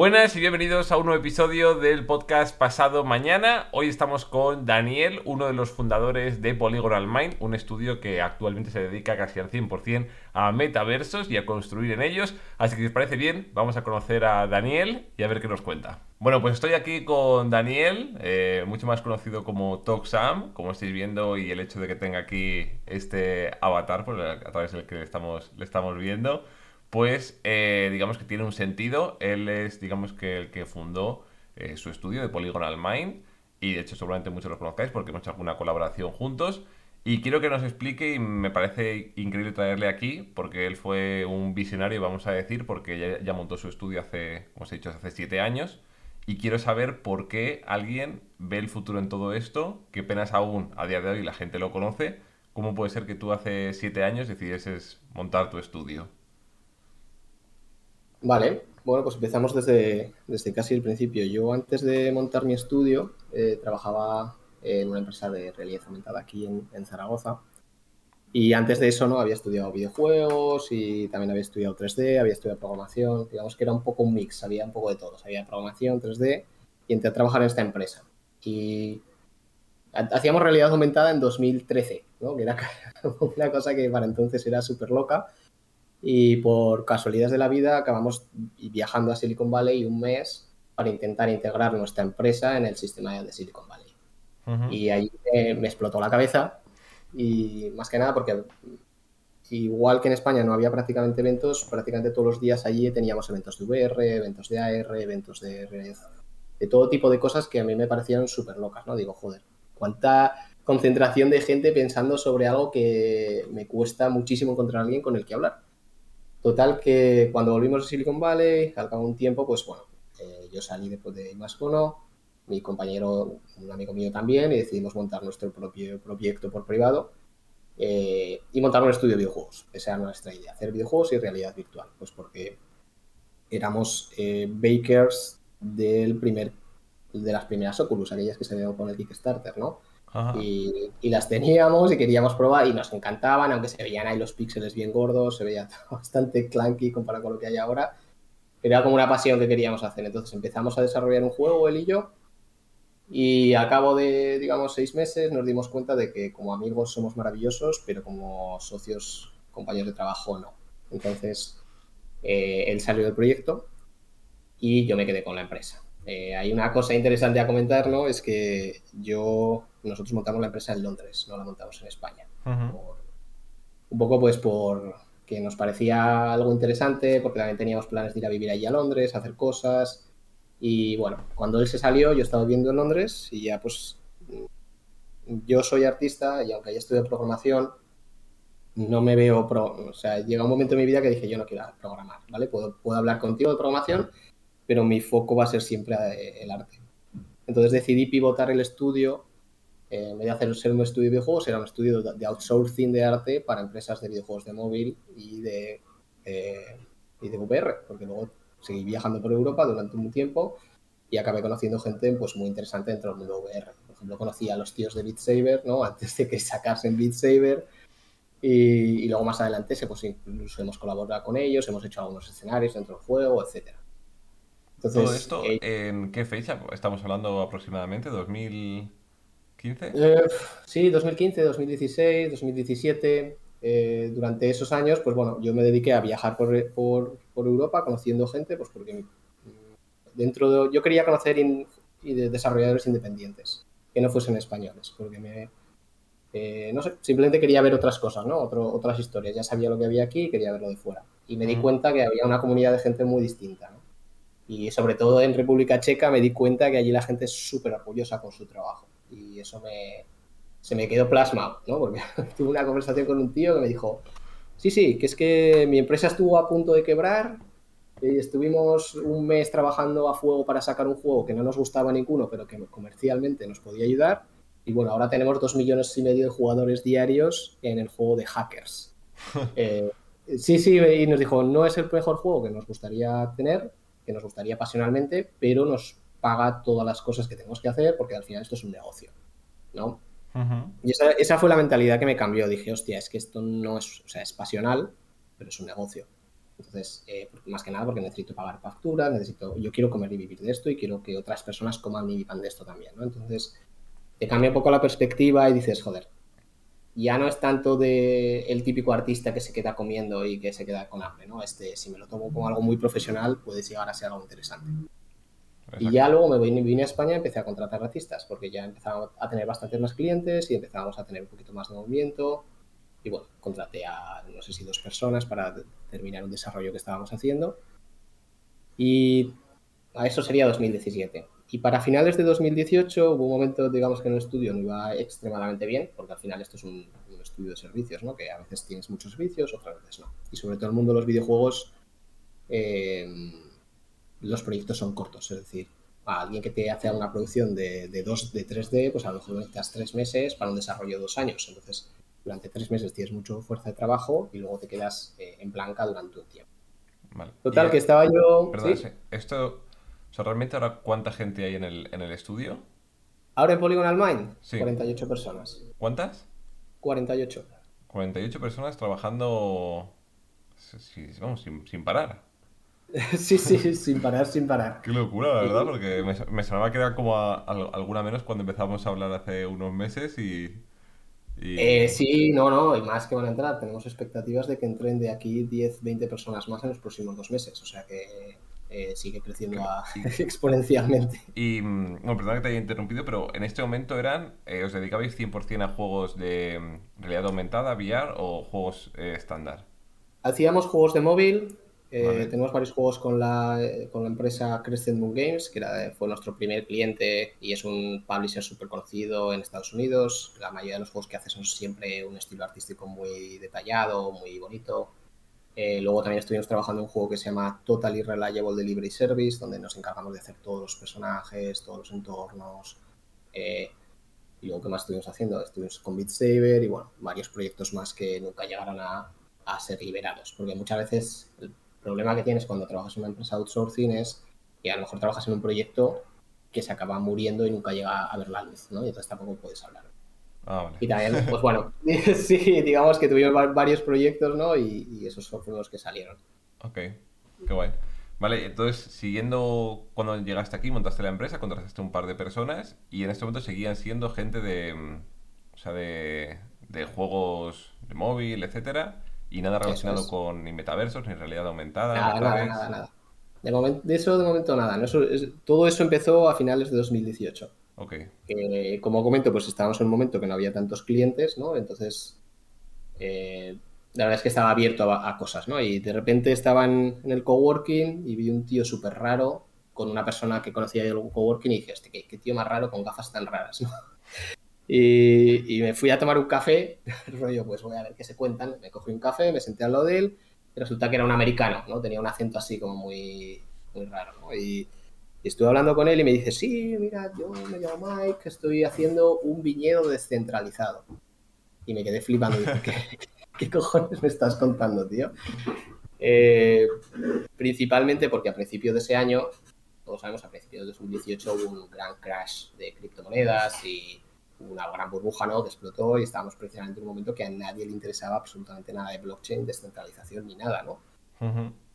Buenas y bienvenidos a un nuevo episodio del podcast Pasado Mañana. Hoy estamos con Daniel, uno de los fundadores de Polygonal Mind, un estudio que actualmente se dedica casi al 100% a metaversos y a construir en ellos. Así que si os parece bien, vamos a conocer a Daniel y a ver qué nos cuenta. Bueno, pues estoy aquí con Daniel, eh, mucho más conocido como TalkSam, como estáis viendo, y el hecho de que tenga aquí este avatar por a través del que le estamos viendo pues eh, digamos que tiene un sentido. Él es, digamos que el que fundó eh, su estudio de Polygonal Mind y de hecho seguramente muchos lo conozcáis porque hemos hecho alguna colaboración juntos. Y quiero que nos explique, y me parece increíble traerle aquí, porque él fue un visionario, vamos a decir, porque ya, montó su estudio hace, como os dicho, hace siete años. Y quiero saber por qué alguien ve el futuro en todo esto, qué penas aún a día de hoy la gente lo conoce. ¿Cómo puede ser que tú hace siete años decidieses montar tu estudio? Vale, bueno, pues empezamos desde, desde casi el principio. Yo antes de montar mi estudio eh, trabajaba en una empresa de realidad aumentada aquí en, Zaragoza. Y antes de eso, ¿no? Había estudiado videojuegos y también había estudiado 3D, había estudiado programación. Digamos que era un poco un mix, había un poco de todo. Había programación, 3D y entré a trabajar en esta empresa. Y hacíamos realidad aumentada en 2013, ¿no? Que era una cosa que para entonces era súper loca y por casualidades de la vida acabamos viajando a Silicon Valley un mes para intentar integrar nuestra empresa en el sistema de Silicon Valley. Y ahí me, explotó la cabeza y más que nada porque igual que en España no había prácticamente eventos, prácticamente todos los días allí teníamos eventos de VR, eventos de AR, eventos de red, de todo tipo de cosas que a mí me parecían súper locas, ¿no? Digo, joder, cuánta concentración de gente pensando sobre algo que me cuesta muchísimo encontrar a alguien con el que hablar. Total que cuando volvimos a Silicon Valley, al cabo de un tiempo, pues bueno, eh, yo salí después de más uno, mi compañero, un amigo mío también, y decidimos montar nuestro propio proyecto por privado eh, y montar un estudio de videojuegos. Esa era nuestra idea, hacer videojuegos y realidad virtual, pues porque éramos eh, bakers del primer, de las primeras Oculus, aquellas que se veían con el Kickstarter, ¿no? Y, las teníamos y queríamos probar y nos encantaban, aunque se veían ahí los píxeles bien gordos, se veía bastante clunky comparado con lo que hay ahora. Pero era como una pasión que queríamos hacer. Entonces empezamos a desarrollar un juego, él y yo, y al cabo de, digamos, seis meses nos dimos cuenta de que como amigos somos maravillosos, pero como socios, compañeros de trabajo, no. Entonces, eh, él salió del proyecto y yo me quedé con la empresa. Eh, hay una cosa interesante a comentar, ¿no? Es que yo nosotros montamos la empresa en Londres, no la montamos en España. un poco pues por que nos parecía algo interesante, porque también teníamos planes de ir a vivir allí a Londres, hacer cosas. Y bueno, cuando él se salió, yo estaba viviendo en Londres y ya pues yo soy artista y aunque haya estudiado programación, no me veo, o sea, llega un momento en mi vida que dije, yo no quiero programar, ¿vale? Puedo, puedo hablar contigo de programación, pero mi foco va a ser siempre eh, el arte. Entonces decidí pivotar el estudio en vez de hacer ser un estudio de videojuegos, era un estudio de outsourcing de arte para empresas de videojuegos de móvil y de, eh, y de VR, porque luego seguí viajando por Europa durante un tiempo y acabé conociendo gente pues, muy interesante dentro del mundo VR. Por ejemplo, conocí a los tíos de Beat Saber, ¿no? antes de que sacasen Beat Saber, y, y, luego más adelante pues, incluso hemos colaborado con ellos, hemos hecho algunos escenarios dentro del juego, etc. ¿Todo esto eh, en qué fecha? Estamos hablando aproximadamente, 2000... ¿15? Eh, sí, 2015, 2016, 2017. durante esos años, pues bueno, yo me dediqué a viajar por, Europa conociendo gente, pues porque dentro de, yo quería conocer y de desarrolladores independientes, que no fuesen españoles, porque me, eh, no sé, simplemente quería ver otras cosas, ¿no? otras historias. Ya sabía lo que había aquí y quería verlo de fuera. Y me di cuenta que había una comunidad de gente muy distinta, ¿no? Y sobre todo en República Checa me di cuenta que allí la gente es súper orgullosa con su trabajo y eso me, se me quedó plasmado, ¿no? Porque tuve una conversación con un tío que me dijo, sí, sí, que es que mi empresa estuvo a punto de quebrar y estuvimos un mes trabajando a fuego para sacar un juego que no nos gustaba ninguno, pero que comercialmente nos podía ayudar. Y bueno, ahora tenemos dos millones y medio de jugadores diarios en el juego de hackers. Eh, sí, sí, y nos dijo, no es el mejor juego que nos gustaría tener, que nos gustaría pasionalmente, pero nos paga todas las cosas que tenemos que hacer porque al final esto es un negocio, ¿no? Y esa, fue la mentalidad que me cambió. Dije, hostia, es que esto no es, o sea, es pasional, pero es un negocio. Entonces, eh, más que nada porque necesito pagar facturas, necesito, yo quiero comer y vivir de esto y quiero que otras personas coman y vivan de esto también, ¿no? Entonces, te cambia un poco la perspectiva y dices, joder, ya no es tanto de el típico artista que se queda comiendo y que se queda con hambre, ¿no? Este, si me lo tomo como algo muy profesional, puede llegar a ser algo interesante. Y ya luego me vine, vine a España y empecé a contratar artistas, porque ya empezaba a tener bastantes más clientes y empezábamos a tener un poquito más de movimiento. Y bueno, contraté a, no sé si dos personas para terminar un desarrollo que estábamos haciendo. Y a eso sería 2017. Y para finales de 2018 hubo un momento, digamos, que en el estudio no iba extremadamente bien, porque al final esto es un, estudio de servicios, ¿no? Que a veces tienes muchos servicios, otras veces no. Y sobre todo el mundo de los videojuegos, eh, los proyectos son cortos, es decir, a alguien que te hace una producción de, de, dos, de 3D, pues a lo mejor necesitas tres meses para un desarrollo de dos años. Entonces, durante tres meses tienes mucha fuerza de trabajo y luego te quedas eh, en blanca durante un tiempo. Total, que estaba yo... Perdón, esto... O sea, realmente ahora cuánta gente hay en el, en el estudio? Ahora en Polygonal Mind, sí. 48 personas. ¿Cuántas? 48. 48 personas trabajando vamos, sin, sin parar. sí, sí, sin parar, sin parar. Qué locura, la verdad, porque me, me sonaba que era como alguna menos cuando empezamos a hablar hace unos meses y... Eh, sí, no, no, y más que van a entrar. Tenemos expectativas de que entren de aquí 10, 20 personas más en los próximos dos meses. O sea que eh, sigue creciendo exponencialmente. Y, mm, bueno, perdón que te haya interrumpido, pero en este momento eran, eh, ¿os dedicabais 100% a juegos de mm, realidad aumentada, VR o juegos estándar? Hacíamos juegos de móvil, eh, tenemos varios juegos con la, con la empresa Crescent Moon Games, que fue nuestro primer cliente y es un publisher súper conocido en Estados Unidos. La mayoría de los juegos que hace son siempre un estilo artístico muy detallado, muy bonito. Eh, luego también estuvimos trabajando en un juego que se llama Totally Reliable Delivery Service, donde nos encargamos de hacer todos los personajes, todos los entornos. Eh, y luego, ¿qué más estuvimos haciendo? Estuvimos con Beat Saber y, bueno, varios proyectos más que nunca llegaron a, a ser liberados. Porque muchas veces el problema que tienes cuando trabajas en una empresa outsourcing es que a lo mejor trabajas en un proyecto que se acaba muriendo y nunca llega a ver la luz, ¿no? Y entonces tampoco puedes hablar. Ah, vale. Y también, pues bueno, sí, digamos que tuvimos varios proyectos, ¿no? Y, esos fueron los que salieron. Ok, qué guay. Vale, entonces, siguiendo cuando llegaste aquí, montaste la empresa, contrataste un par de personas y en este momento seguían siendo gente de, o sea, de, de juegos de móvil, etcétera. Y nada relacionado con ni metaversos, ni realidad aumentada. Nada, nada, nada, nada, De, momento, de eso de momento nada. todo eso empezó a finales de 2018. Ok. como comento, pues estábamos en un momento que no había tantos clientes, ¿no? Entonces, eh, la verdad es que estaba abierto a, cosas, ¿no? Y de repente estaba en, el coworking y vi un tío súper raro con una persona que conocía yo el coworking y dije, este, ¿qué, qué, tío más raro con gafas tan raras, ¿no? Y, me fui a tomar un café, rollo, pues voy a ver qué se cuentan. Me cogí un café, me senté al lado de él, y resulta que era un americano, ¿no? Tenía un acento así como muy, muy raro, ¿no? Y, estuve hablando con él y me dice, sí, mira, yo me llamo Mike, estoy haciendo un viñedo descentralizado. Y me quedé flipando, y dije, ¿qué, cojones me estás contando, tío? Eh, principalmente porque a principios de ese año, todos sabemos, a principios de 2018 hubo un gran crash de criptomonedas y una gran burbuja ¿no? que explotó y estábamos precisamente en un momento que a nadie le interesaba absolutamente nada de blockchain, descentralización ni nada, ¿no?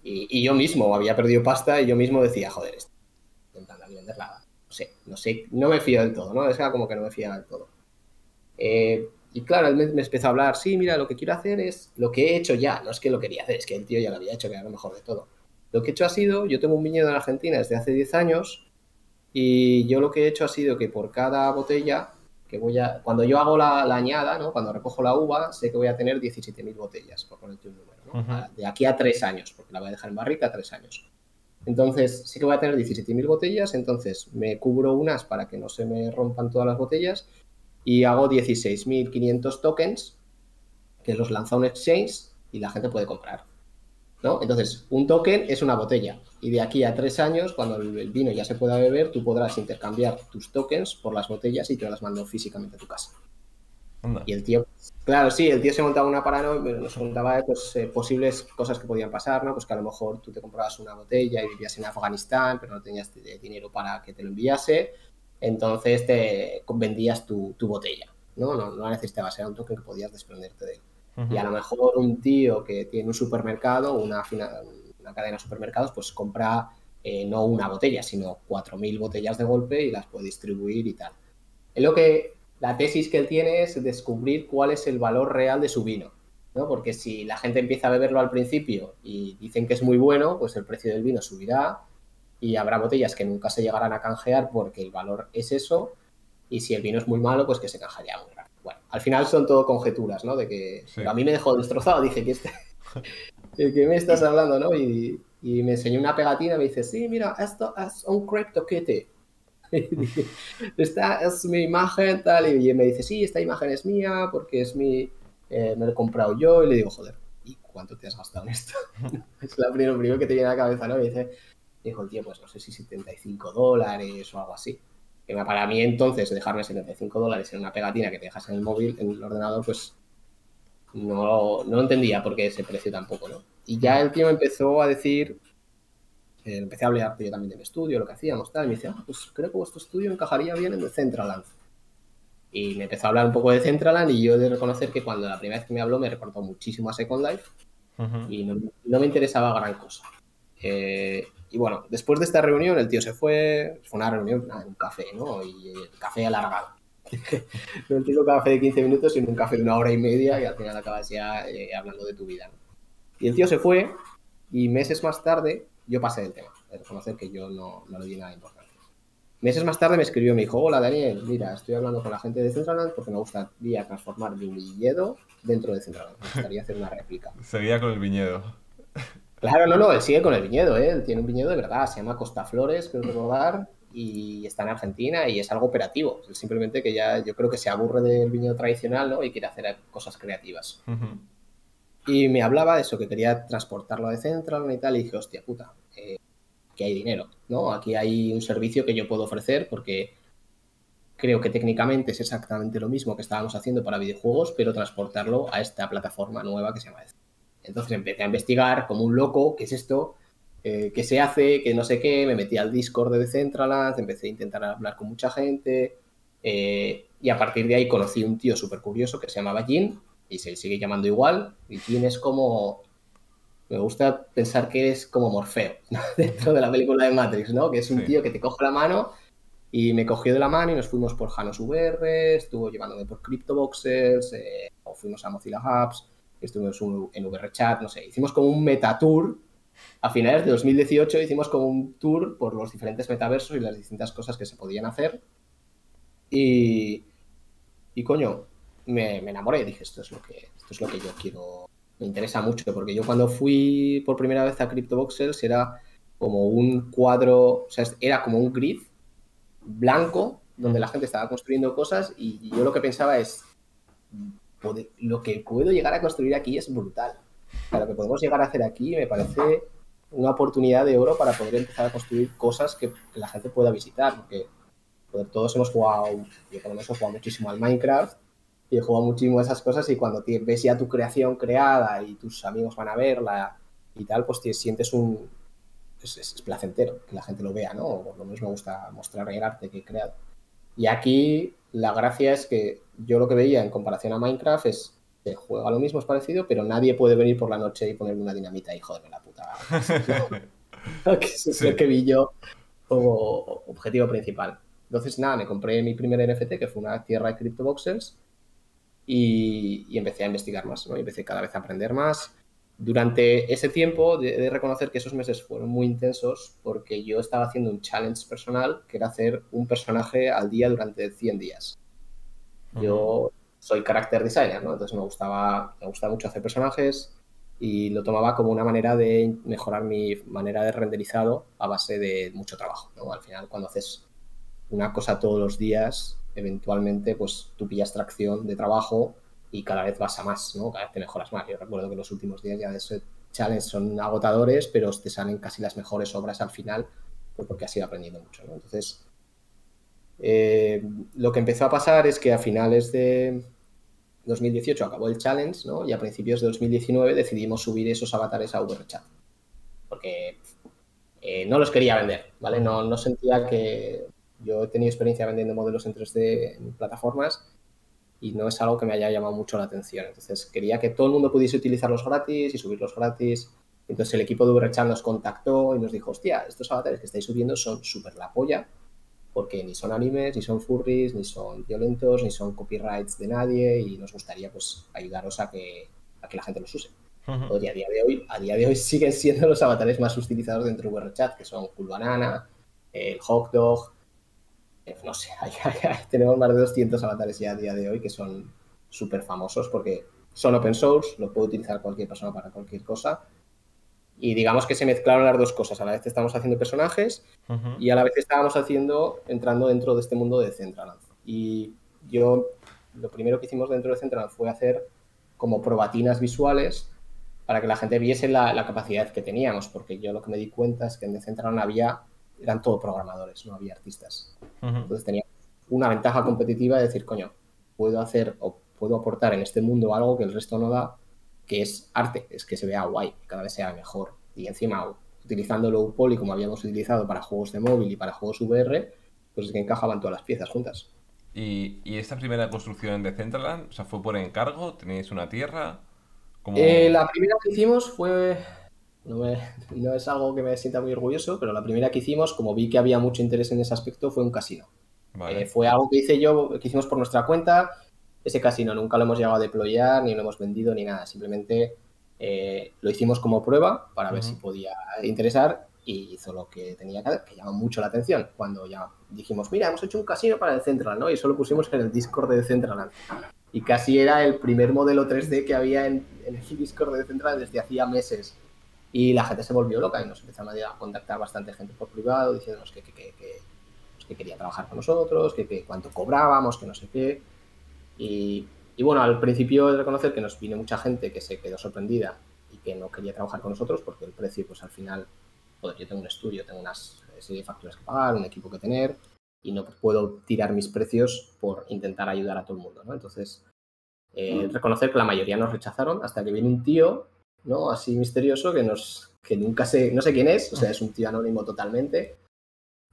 y, yo mismo había perdido pasta y yo mismo decía, joder, estoy intentando vender nada. No sé, no sé, no me fío del todo, ¿no? Es como que no me fío del todo. Eh, y claro, él me, me, empezó a hablar, sí, mira, lo que quiero hacer es lo que he hecho ya, no es que lo quería hacer, es que el tío ya lo había hecho, que era lo mejor de todo. Lo que he hecho ha sido, yo tengo un viñedo en Argentina desde hace 10 años y yo lo que he hecho ha sido que por cada botella que voy a, cuando yo hago la, añada, ¿no? cuando recojo la uva, sé que voy a tener 17.000 botellas, por ponerte un número, ¿no? de aquí a tres años, porque la voy a dejar en barrica tres años. Entonces, sí que voy a tener 17.000 botellas, entonces me cubro unas para que no se me rompan todas las botellas y hago 16.500 tokens que los lanza un exchange y la gente puede comprar. Entonces, un token es una botella y de aquí a tres años, cuando el vino ya se pueda beber, tú podrás intercambiar tus tokens por las botellas y te las mando físicamente a tu casa. Y el tío, claro, sí, el tío se montaba una paranoia, nos contaba pues, eh, posibles cosas que podían pasar, ¿no? Pues que a lo mejor tú te comprabas una botella y vivías en Afganistán, pero no tenías dinero para que te lo enviase, entonces te vendías tu, botella, ¿no? ¿no? No necesitabas, era un token que podías desprenderte de él. Y a lo mejor un tío que tiene un supermercado, una, una cadena de supermercados, pues compra eh, no una botella, sino 4.000 botellas de golpe y las puede distribuir y tal. Es lo que la tesis que él tiene es descubrir cuál es el valor real de su vino. ¿no? Porque si la gente empieza a beberlo al principio y dicen que es muy bueno, pues el precio del vino subirá y habrá botellas que nunca se llegarán a canjear porque el valor es eso. Y si el vino es muy malo, pues que se canjearía muy rápido. Bueno, al final son todo conjeturas, ¿no? De que a mí me dejó destrozado, dije que este, ¿de qué me estás hablando, no? Y, y, me enseñó una pegatina me dice, sí, mira, esto es un CryptoKitty. esta es mi imagen, tal, y me dice, sí, esta imagen es mía porque es mi, eh, me lo he comprado yo, y le digo, joder, ¿y cuánto te has gastado en esto? es lo primero, primero que te viene a la cabeza, ¿no? Y dice, dijo el tío, pues no sé si 75 dólares o algo así. Que para mí entonces dejarme 75 dólares en una pegatina que te dejas en el móvil, en el ordenador, pues no, no entendía por qué ese precio tampoco, ¿no? Y ya el tío me empezó a decir, eh, empecé a hablar yo también de mi estudio, lo que hacíamos, tal, y me decía, ah, pues creo que vuestro estudio encajaría bien en el Centraland. Y me empezó a hablar un poco de Centraland y yo he de reconocer que cuando la primera vez que me habló me recordó muchísimo a Second Life y no, no, me interesaba gran cosa. Eh, y bueno, después de esta reunión el tío se fue, fue una reunión en un café, ¿no? Y el café alargado. no el típico café de 15 minutos, sino un café de una hora y media y al final acabas ya eh, hablando de tu vida. Y el tío se fue y meses más tarde yo pasé del tema, de reconocer que yo no, no le di nada importante. Meses más tarde me escribió y me dijo, hola Daniel, mira, estoy hablando con la gente de Centraland porque me gustaría transformar mi viñedo dentro de Centraland. Me gustaría hacer una réplica. Seguía con el viñedo. Claro, no, no, él sigue con el viñedo, ¿eh? él tiene un viñedo de verdad, se llama Costa Flores, creo recordar, y está en Argentina y es algo operativo. Simplemente que ya yo creo que se aburre del viñedo tradicional ¿no? y quiere hacer cosas creativas. Y me hablaba de eso, que quería transportarlo de Central y tal, y dije, hostia puta, eh, que hay dinero, ¿no? Aquí hay un servicio que yo puedo ofrecer porque creo que técnicamente es exactamente lo mismo que estábamos haciendo para videojuegos, pero transportarlo a esta plataforma nueva que se llama Entonces empecé a investigar como un loco, ¿qué es esto? Eh, ¿Qué se hace? ¿Qué no sé qué? Me metí al Discord de Decentraland, empecé a intentar hablar con mucha gente eh, y a partir de ahí conocí un tío súper curioso que se llamaba Jin y se sigue llamando igual. Y Jin es como me gusta pensar que es como Morfeo dentro de la película de Matrix, ¿no? Que es un tío que te coge la mano y me cogió de la mano y nos fuimos por Janos VR, estuvo llevándome por CryptoBoxers, eh, o fuimos a Mozilla Hubs, estuvimos en VRChat, no sé, hicimos como un metatour. A finales de 2018 hicimos como un tour por los diferentes metaversos y las distintas cosas que se podían hacer. Y, y coño, me, me enamoré, dije, esto es lo que, esto es lo que yo quiero me interesa mucho, porque yo cuando fui por primera vez a CryptoVoxels era como un cuadro, o sea, era como un grid blanco donde la gente estaba construyendo cosas y yo lo que pensaba es, lo que puedo llegar a construir aquí es brutal. lo que podemos llegar a hacer aquí me parece una oportunidad de oro para poder empezar a construir cosas que la gente pueda visitar, porque todos hemos jugado, yo por lo menos he jugado muchísimo al Minecraft y he jugado muchísimo esas cosas y cuando te ves ya tu creación creada y tus amigos van a verla y tal, pues te sientes un... Es, placentero que la gente lo vea, ¿no? O por lo menos me gusta mostrar el arte que he creado. Y aquí la gracia es que yo lo que veía en comparación a Minecraft es que juega lo mismo, es parecido, pero nadie puede venir por la noche y ponerme una dinamita y joderme la puta. que es lo que vi yo como objetivo principal. Entonces, nada, me compré mi primer NFT, que fue una tierra de CryptoVoxels, y, empecé a investigar más, ¿no? empecé cada vez a aprender más. Durante ese tiempo, de, de, reconocer que esos meses fueron muy intensos porque yo estaba haciendo un challenge personal que era hacer un personaje al día durante 100 días. Yo soy character designer, ¿no? Entonces me gustaba, me gustaba mucho hacer personajes y lo tomaba como una manera de mejorar mi manera de renderizado a base de mucho trabajo. Al final, cuando haces una cosa todos los días, eventualmente pues tú pillas tracción de trabajo y cada vez vas a más, ¿no? Cada vez te mejoras más. Yo recuerdo que los últimos días ya de ese challenge son agotadores, pero te salen casi las mejores obras al final pues porque has ido aprendiendo mucho. Entonces, eh, lo que empezó a pasar es que a finales de 2018 acabó el challenge, ¿no? Y a principios de 2019 decidimos subir esos avatares a VRChat. Porque eh, no los quería vender, ¿vale? No, no sentía que yo he tenido experiencia vendiendo modelos en 3D en plataformas y no es algo que me haya llamado mucho la atención. Entonces quería que todo el mundo pudiese utilizarlos gratis y subirlos gratis. Entonces el equipo de VRChat nos contactó y nos dijo, hostia, estos avatares que estáis subiendo son súper la polla, porque ni son animes, ni son furries, ni son violentos, ni son copyrights de nadie y nos gustaría pues ayudaros a que, a que la gente los use. a día de hoy, a día de hoy siguen siendo los avatares más utilizados dentro de VRChat, que son Cool Banana, el Hot Dog, eh, no sé, tenemos más de 200 avatares ya a día de hoy que son súper famosos porque son open source, lo puede utilizar cualquier persona para cualquier cosa. Y digamos que se mezclaron las dos cosas. A la vez estamos haciendo personajes y a la vez estábamos haciendo, entrando dentro de este mundo de Centraland. Y yo, lo primero que hicimos dentro de Centraland fue hacer como probatinas visuales para que la gente viese la, la, capacidad que teníamos, porque yo lo que me di cuenta es que en Decentraland había eran todo programadores, no había artistas. Entonces tenía una ventaja competitiva de decir, coño, puedo hacer o puedo aportar en este mundo algo que el resto no da, que es arte, es que se vea guay, que cada vez sea mejor. Y encima, utilizando low poly como habíamos utilizado para juegos de móvil y para juegos VR, pues es que encajaban todas las piezas juntas. ¿Y, esta primera construcción de Decentraland, o sea, fue por encargo? ¿Tenéis una tierra? Eh, la primera que hicimos fue no, es algo que me sienta muy orgulloso, pero la primera que hicimos, como vi que había mucho interés en ese aspecto, fue un casino. Eh, fue algo que hice yo, que hicimos por nuestra cuenta. Ese casino nunca lo hemos llegado a deployar, ni lo hemos vendido, ni nada. Simplemente eh, lo hicimos como prueba para ver si podía interesar y hizo lo que tenía que hacer, que llamó mucho la atención. Cuando ya dijimos, mira, hemos hecho un casino para el Central, ¿no? Y eso lo pusimos en el Discord de Central. Y casi era el primer modelo 3D que había en, en el Discord de Central desde hacía meses. Y la gente se volvió loca y nos empezaron a contactar bastante gente por privado diciéndonos que, que, pues que, quería trabajar con nosotros, que, cuánto cobrábamos, que no sé qué. Y, bueno, al principio de reconocer que nos vino mucha gente que se quedó sorprendida y que no quería trabajar con nosotros porque el precio, pues al final, joder, yo tengo un estudio, tengo unas serie de facturas que pagar, un equipo que tener y no puedo tirar mis precios por intentar ayudar a todo el mundo, ¿no? Entonces, eh, reconocer que la mayoría nos rechazaron hasta que viene un tío ¿no? Así misterioso que nos que nunca sé, no sé quién es, o sea, es un tío anónimo totalmente.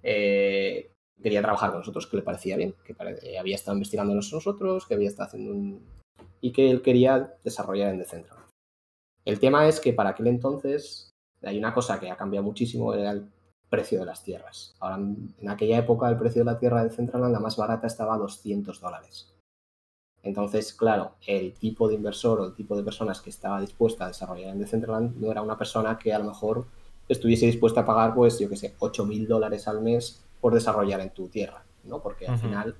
Eh, quería trabajar con nosotros, que le parecía bien, que había estado investigando nosotros, que había estado haciendo un... y que él quería desarrollar en Decentral. El tema es que para aquel entonces hay una cosa que ha cambiado muchísimo, era el precio de las tierras. Ahora, en aquella época, el precio de la tierra de Centraland, la más barata, estaba a 200 dólares. Entonces, claro, el tipo de inversor o el tipo de personas que estaba dispuesta a desarrollar en Decentraland no era una persona que a lo mejor estuviese dispuesta a pagar, pues, yo qué sé, 8 mil dólares al mes por desarrollar en tu tierra, ¿no? Porque al final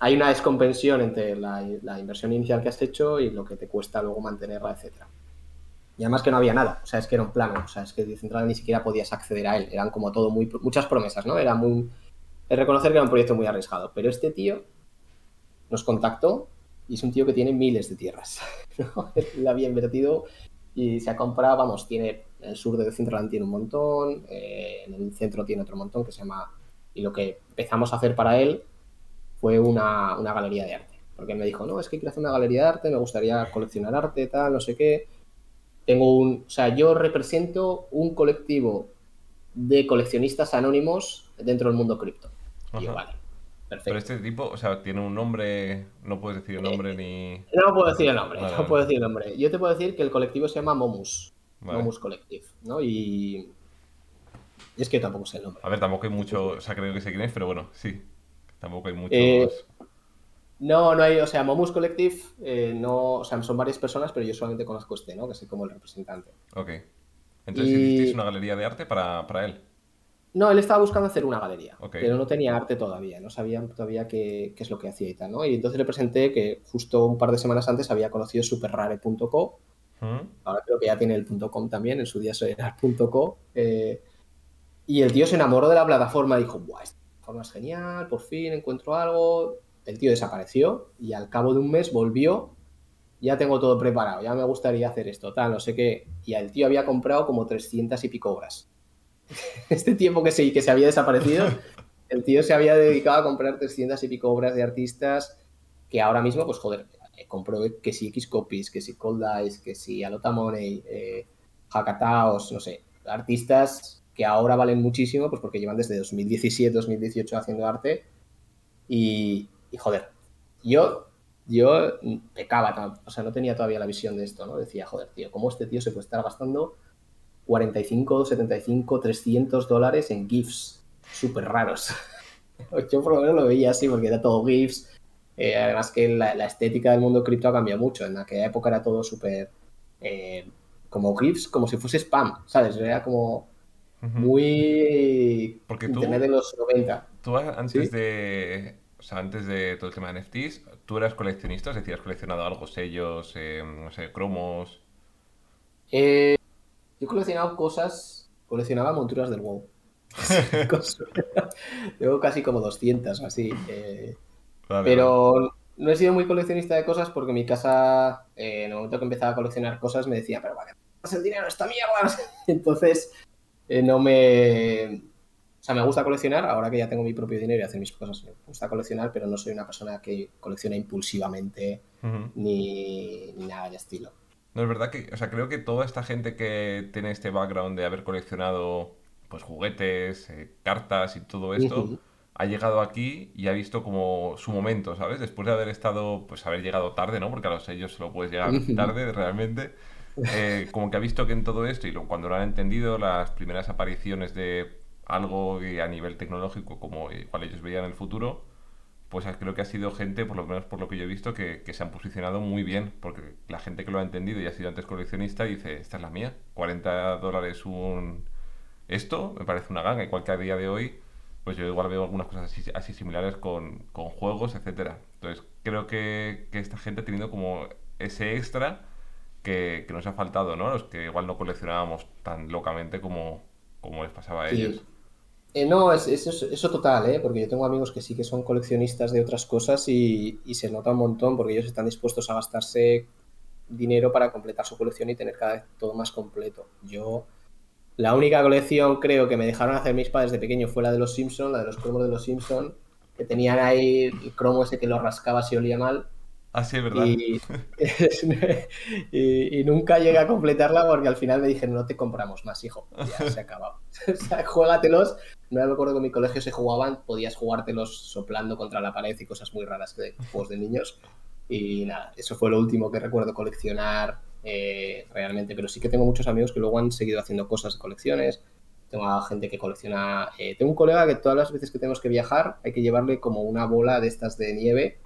hay una descompensión entre la, inversión inicial que has hecho y lo que te cuesta luego mantenerla, etcétera. Y además que no había nada, o sea, es que era un plano, o sea, es que Decentraland ni siquiera podías acceder a él, eran como todo muy, muchas promesas, ¿no? Era muy... Es reconocer que era un proyecto muy arriesgado, pero este tío nos contactó y es un tío que tiene miles de tierras. ¿no? Él había invertido y se ha comprado, vamos, tiene en el sur de Decentraland tiene un montón, eh, en el centro tiene otro montón que se llama... Y lo que empezamos a hacer para él fue una, una galería de arte. Porque él me dijo, no, es que quiero hacer una galería de arte, me gustaría coleccionar arte, tal, no sé qué. Tengo un... O sea, yo represento un colectivo de coleccionistas anónimos dentro del mundo cripto. Y yo, vale, pero este tipo, o sea, tiene un nombre, no puedes decir el nombre ni... No puedo decir el nombre, no puedo decir el nombre. Yo te puedo decir que el colectivo se llama Momus. Momus Collective, ¿no? Y... y... es que tampoco sé el nombre. A ver, tampoco hay mucho, o sea, creo que sé quién es, pero bueno, sí. Tampoco hay muchos... Eh, no, no hay, o sea, Momus Collective, eh, no, o sea, son varias personas, pero yo solamente conozco este, ¿no? Que soy como el representante. Ok. Entonces, ¿hicisteis una galería de arte para, para él? No, él estaba buscando hacer una galería, pero no tenía arte todavía, no sabía todavía qué, es lo que hacía y tal, ¿no? Y entonces le presenté que justo un par de semanas antes había conocido superrare.co, ahora creo que ya tiene el .com también, en su día era .co, eh, y el tío se enamoró de la plataforma dijo, ¡buah, esta plataforma es genial, por fin encuentro algo! El tío desapareció y al cabo de un mes volvió, ya tengo todo preparado, ya me gustaría hacer esto, tal, no sé qué, y el tío había comprado como 300 y pico obras. Este tiempo que se, que se había desaparecido, el tío se había dedicado a comprar 300 y pico obras de artistas que ahora mismo, pues joder, eh, compró que si X-Copies, que si Cold Eyes, que si Alota Money, eh, Hakataos, no sé, artistas que ahora valen muchísimo, pues porque llevan desde 2017, 2018 haciendo arte. Y, joder, yo yo pecaba, o sea, no tenía todavía la visión de esto, ¿no? Decía, joder, tío, ¿cómo este tío se puede estar gastando 45, 75, 300 dólares en GIFs súper raros? yo por lo menos lo veía así porque era todo GIFs. Eh, además que la, estética del mundo cripto ha cambiado mucho. En aquella época era todo súper... Eh, como GIFs, como si fuese spam, ¿sabes? Era como muy... Porque Internet de los 90. Tú antes de o sea, antes de todo el tema de NFTs, ¿tú eras coleccionista? Es decir, ¿has coleccionado algo, sellos, eh, no sé, cromos? Eh, yo he coleccionado cosas, coleccionaba monturas del WoW. Tengo casi como 200 o así. Eh, pero no he sido muy coleccionista de cosas porque mi casa, en el momento que empezaba a coleccionar cosas, me decía, pero vale, el dinero esta mierda. Entonces, no me o sea, me gusta coleccionar, ahora que ya tengo mi propio dinero y hacer mis cosas, me gusta coleccionar, pero no soy una persona que colecciona impulsivamente ni, nada de estilo. No, es verdad que, o sea, creo que toda esta gente que tiene este background de haber coleccionado pues juguetes, eh, cartas y todo esto, ha llegado aquí y ha visto como su momento, ¿sabes? Después de haber estado, pues haber llegado tarde, ¿no? Porque a los sellos solo puedes llegar tarde realmente. Eh, como que ha visto que en todo esto, y cuando lo han entendido, las primeras apariciones de algo a nivel tecnológico como igual ellos veían el futuro, pues creo que ha sido gente, por lo menos por lo que yo he visto, que, se han posicionado muy bien, porque la gente que lo ha entendido y ha sido antes coleccionista dice, esta es la mía, 40 dólares un... Esto me parece una ganga, igual que a día de hoy, pues yo igual veo algunas cosas así, similares con, con, juegos, etcétera. Entonces creo que, que, esta gente ha tenido como ese extra que, que, nos ha faltado, ¿no? Los que igual no coleccionábamos tan locamente como, como les pasaba a ellos. Eh, no, es, eso total, ¿eh? porque yo tengo amigos que sí que son coleccionistas de otras cosas y, se nota un montón porque ellos están dispuestos a gastarse dinero para completar su colección y tener cada vez todo más completo. Yo, la única colección creo que me dejaron hacer mis padres de pequeño fue la de los Simpsons, la de los cromos de los Simpsons, que tenían ahí el cromo ese que lo rascaba si olía mal Ah, sí, verdad. Y, nunca llegué a completarla porque al final me dijeron, no te compramos más, hijo. Ya se ha acabado. o sea, juégatelos. No me acuerdo que en mi colegio se jugaban, podías jugártelos soplando contra la pared y cosas muy raras de juegos de niños. Y nada, eso fue lo último que recuerdo coleccionar eh, realmente. Pero sí que tengo muchos amigos que luego han seguido haciendo cosas de colecciones. Tengo gente que colecciona. Eh, tengo un colega que todas las veces que tenemos que viajar hay que llevarle como una bola de estas de nieve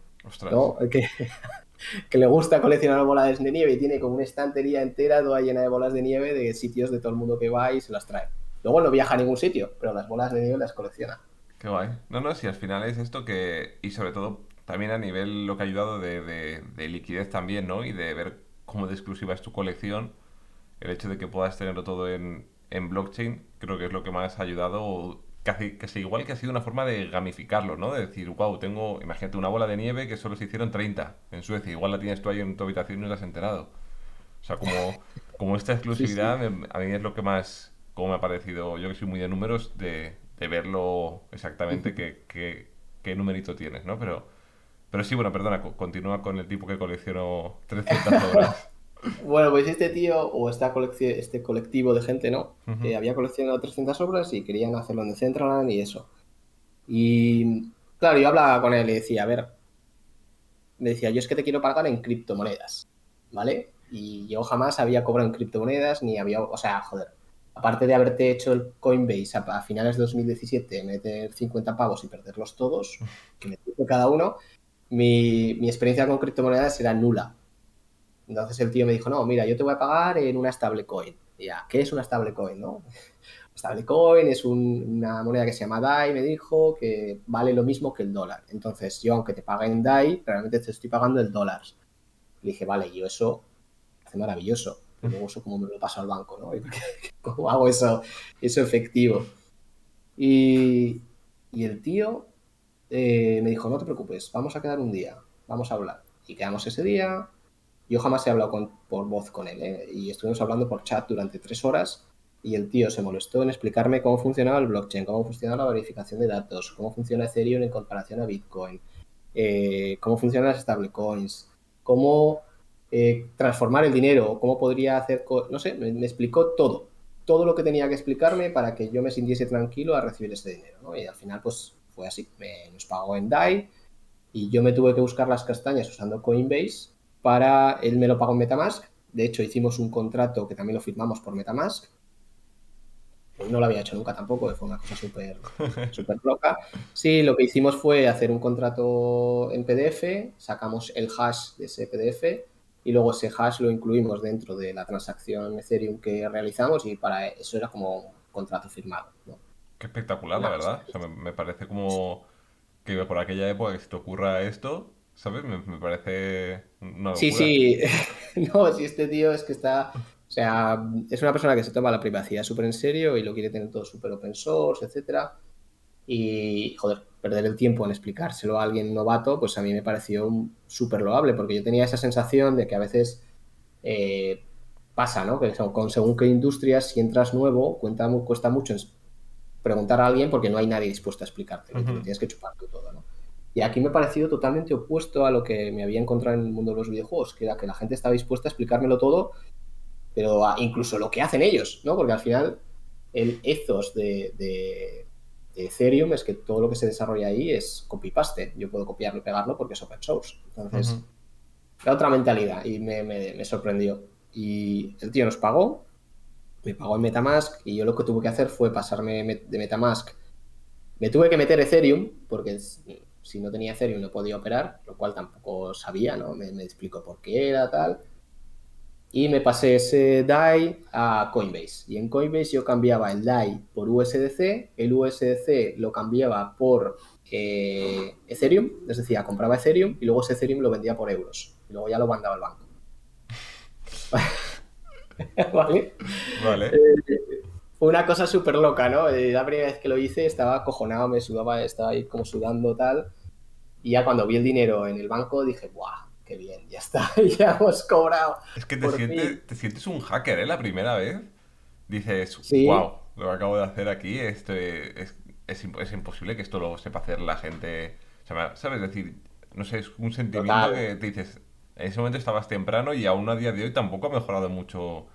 Que, le gusta coleccionar bolas de nieve y tiene como una estantería entera toda llena de bolas de nieve de sitios de todo el mundo que va y se las trae. Luego no viaja a ningún sitio, pero las bolas de nieve las colecciona. Qué guay. No, no, si al final es esto que. Y sobre todo también a nivel lo que ha ayudado de, liquidez también, ¿no? Y de ver cómo de exclusiva es tu colección. El hecho de que puedas tenerlo todo en, en blockchain, creo que es lo que más ha ayudado casi, casi igual que ha sido una forma de gamificarlo, ¿no? De decir, wow, tengo, imagínate una bola de nieve que solo se hicieron 30 en Suecia, igual la tienes tú ahí en tu habitación y no la has enterado. O sea, como, como esta exclusividad a mí es lo que más, como me ha parecido, yo que soy muy de números, de, de verlo exactamente qué, qué, qué numerito tienes, ¿no? Pero, pero sí, bueno, perdona, continúa con el tipo que coleccionó 300 horas. Bueno, pues este tío o esta este colectivo de gente, ¿no? Que había coleccionado 300 obras y querían hacerlo en Decentraland y eso. Y claro, yo hablaba con él y decía, a ver, me decía, yo es que te quiero pagar en criptomonedas, ¿vale? Y yo jamás había cobrado en criptomonedas ni había, o sea, joder, aparte de haberte hecho el Coinbase a, finales de 2017, meter 50 pavos y perderlos todos, que me cada uno, mi, mi experiencia con criptomonedas era nula. Entonces el tío me dijo, no, mira, yo te voy a pagar en una stablecoin. Ya, ¿qué es una stablecoin? No? Stablecoin es una moneda que se llama DAI, me dijo, que vale lo mismo que el dólar. Entonces, yo, aunque te pague en DAI, realmente te estoy pagando el dólar. Le dije, vale, yo eso hace maravilloso. luego eso como me lo paso al banco, ¿no? ¿Cómo hago eso, eso efectivo? Y, el tío eh, me dijo, no te preocupes, vamos a quedar un día, vamos a hablar. Y quedamos ese día, yo jamás he hablado por voz con él, ¿eh? y estuvimos hablando por chat durante tres horas y el tío se molestó en explicarme cómo funcionaba el blockchain, cómo funcionaba la verificación de datos, cómo funciona Ethereum en comparación a Bitcoin, eh, cómo funcionan las stablecoins, cómo eh, transformar el dinero, cómo podría hacer, no sé, me, explicó todo, todo lo que tenía que explicarme para que yo me sintiese tranquilo a recibir ese dinero, Y al final, pues fue así, me, nos pagó en DAI Y yo me tuve que buscar las castañas usando Coinbase para, él me lo pagó en Metamask. De hecho, hicimos un contrato que también lo firmamos por Metamask. No lo había hecho nunca tampoco, fue una cosa súper súper loca. Sí, lo que hicimos fue hacer un contrato en PDF, sacamos el hash de ese PDF y luego ese hash lo incluimos dentro de la transacción Ethereum que realizamos y para eso era como un contrato firmado. ¿no? Qué espectacular, la verdad. O sea, me, me parece como que por aquella época que se te ocurra esto, ¿sabes? Me, me parece una locura. Sí, sí, no, si este tío es que está, o sea, es una persona que se toma la privacidad súper en serio y lo quiere tener todo súper open source, etcétera. Y, joder, perder el tiempo en explicárselo a alguien novato, pues a mí me pareció súper loable, porque yo tenía esa sensación de que a veces eh, pasa, ¿no? Que con según qué industrias, si entras nuevo, cuenta, cuesta mucho preguntar a alguien porque no hay nadie dispuesto a explicarte, uh -huh. tienes que chupar tú todo, ¿no? Y aquí me ha parecido totalmente opuesto a lo que me había encontrado en el mundo de los videojuegos, que era que la gente estaba dispuesta a explicármelo todo, pero a, incluso lo que hacen ellos, ¿no? Porque al final el ethos de, de, de, Ethereum es que todo lo que se desarrolla ahí es copy-paste. Yo puedo copiarlo y pegarlo porque es open source. Entonces, uh -huh. la otra mentalidad y me, me, me sorprendió. Y el tío nos pagó, me pagó en Metamask y yo lo que tuve que hacer fue pasarme de Metamask. Me tuve que meter Ethereum, porque si no tenía Ethereum no podía operar, lo cual tampoco sabía, ¿no? Me, me explicó por qué era tal. Y me pasé ese DAI a Coinbase. Y en Coinbase yo cambiaba el DAI por USDC, el USDC lo cambiaba por eh, Ethereum, es decir, compraba Ethereum y luego ese Ethereum lo vendía por euros. Y luego ya lo mandaba al banco. ¿Vale? Vale. Eh, fue una cosa súper loca, ¿no? Eh, la primera vez que lo hice estaba acojonado, me sudaba, estaba ahí como sudando tal. Y ya cuando vi el dinero en el banco dije, ¡buah! ¡Qué bien! Ya está, ya hemos cobrado. Es que te, sientes, te sientes, un hacker, ¿eh? La primera vez. Dices, ¿Sí? ¡wow! Lo que acabo de hacer aquí esto es, es, es, imposible que esto lo sepa hacer la gente. O sea, ¿sabes? Es decir, no sé, es un sentimiento Total. que te dices, en ese momento estabas temprano y aún a día de hoy tampoco ha mejorado mucho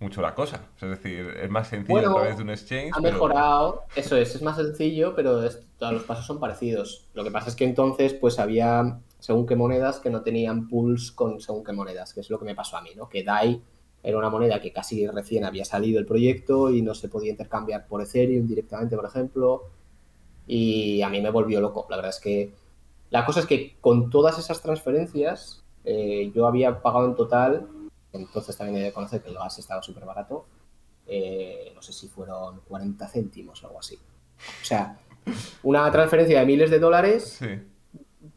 mucho la cosa. Es decir, es más sencillo bueno, a través de un exchange. Ha pero... mejorado, eso es, es más sencillo, pero es, todos los pasos son parecidos. Lo que pasa es que entonces, pues había según qué monedas que no tenían pools con según qué monedas, que es lo que me pasó a mí, ¿no? Que DAI era una moneda que casi recién había salido el proyecto y no se podía intercambiar por Ethereum directamente, por ejemplo. Y a mí me volvió loco. La verdad es que la cosa es que con todas esas transferencias eh, yo había pagado en total entonces también he de conocer que el gas estaba súper barato. Eh, no sé si fueron 40 céntimos o algo así. O sea, una transferencia de miles de dólares, sí.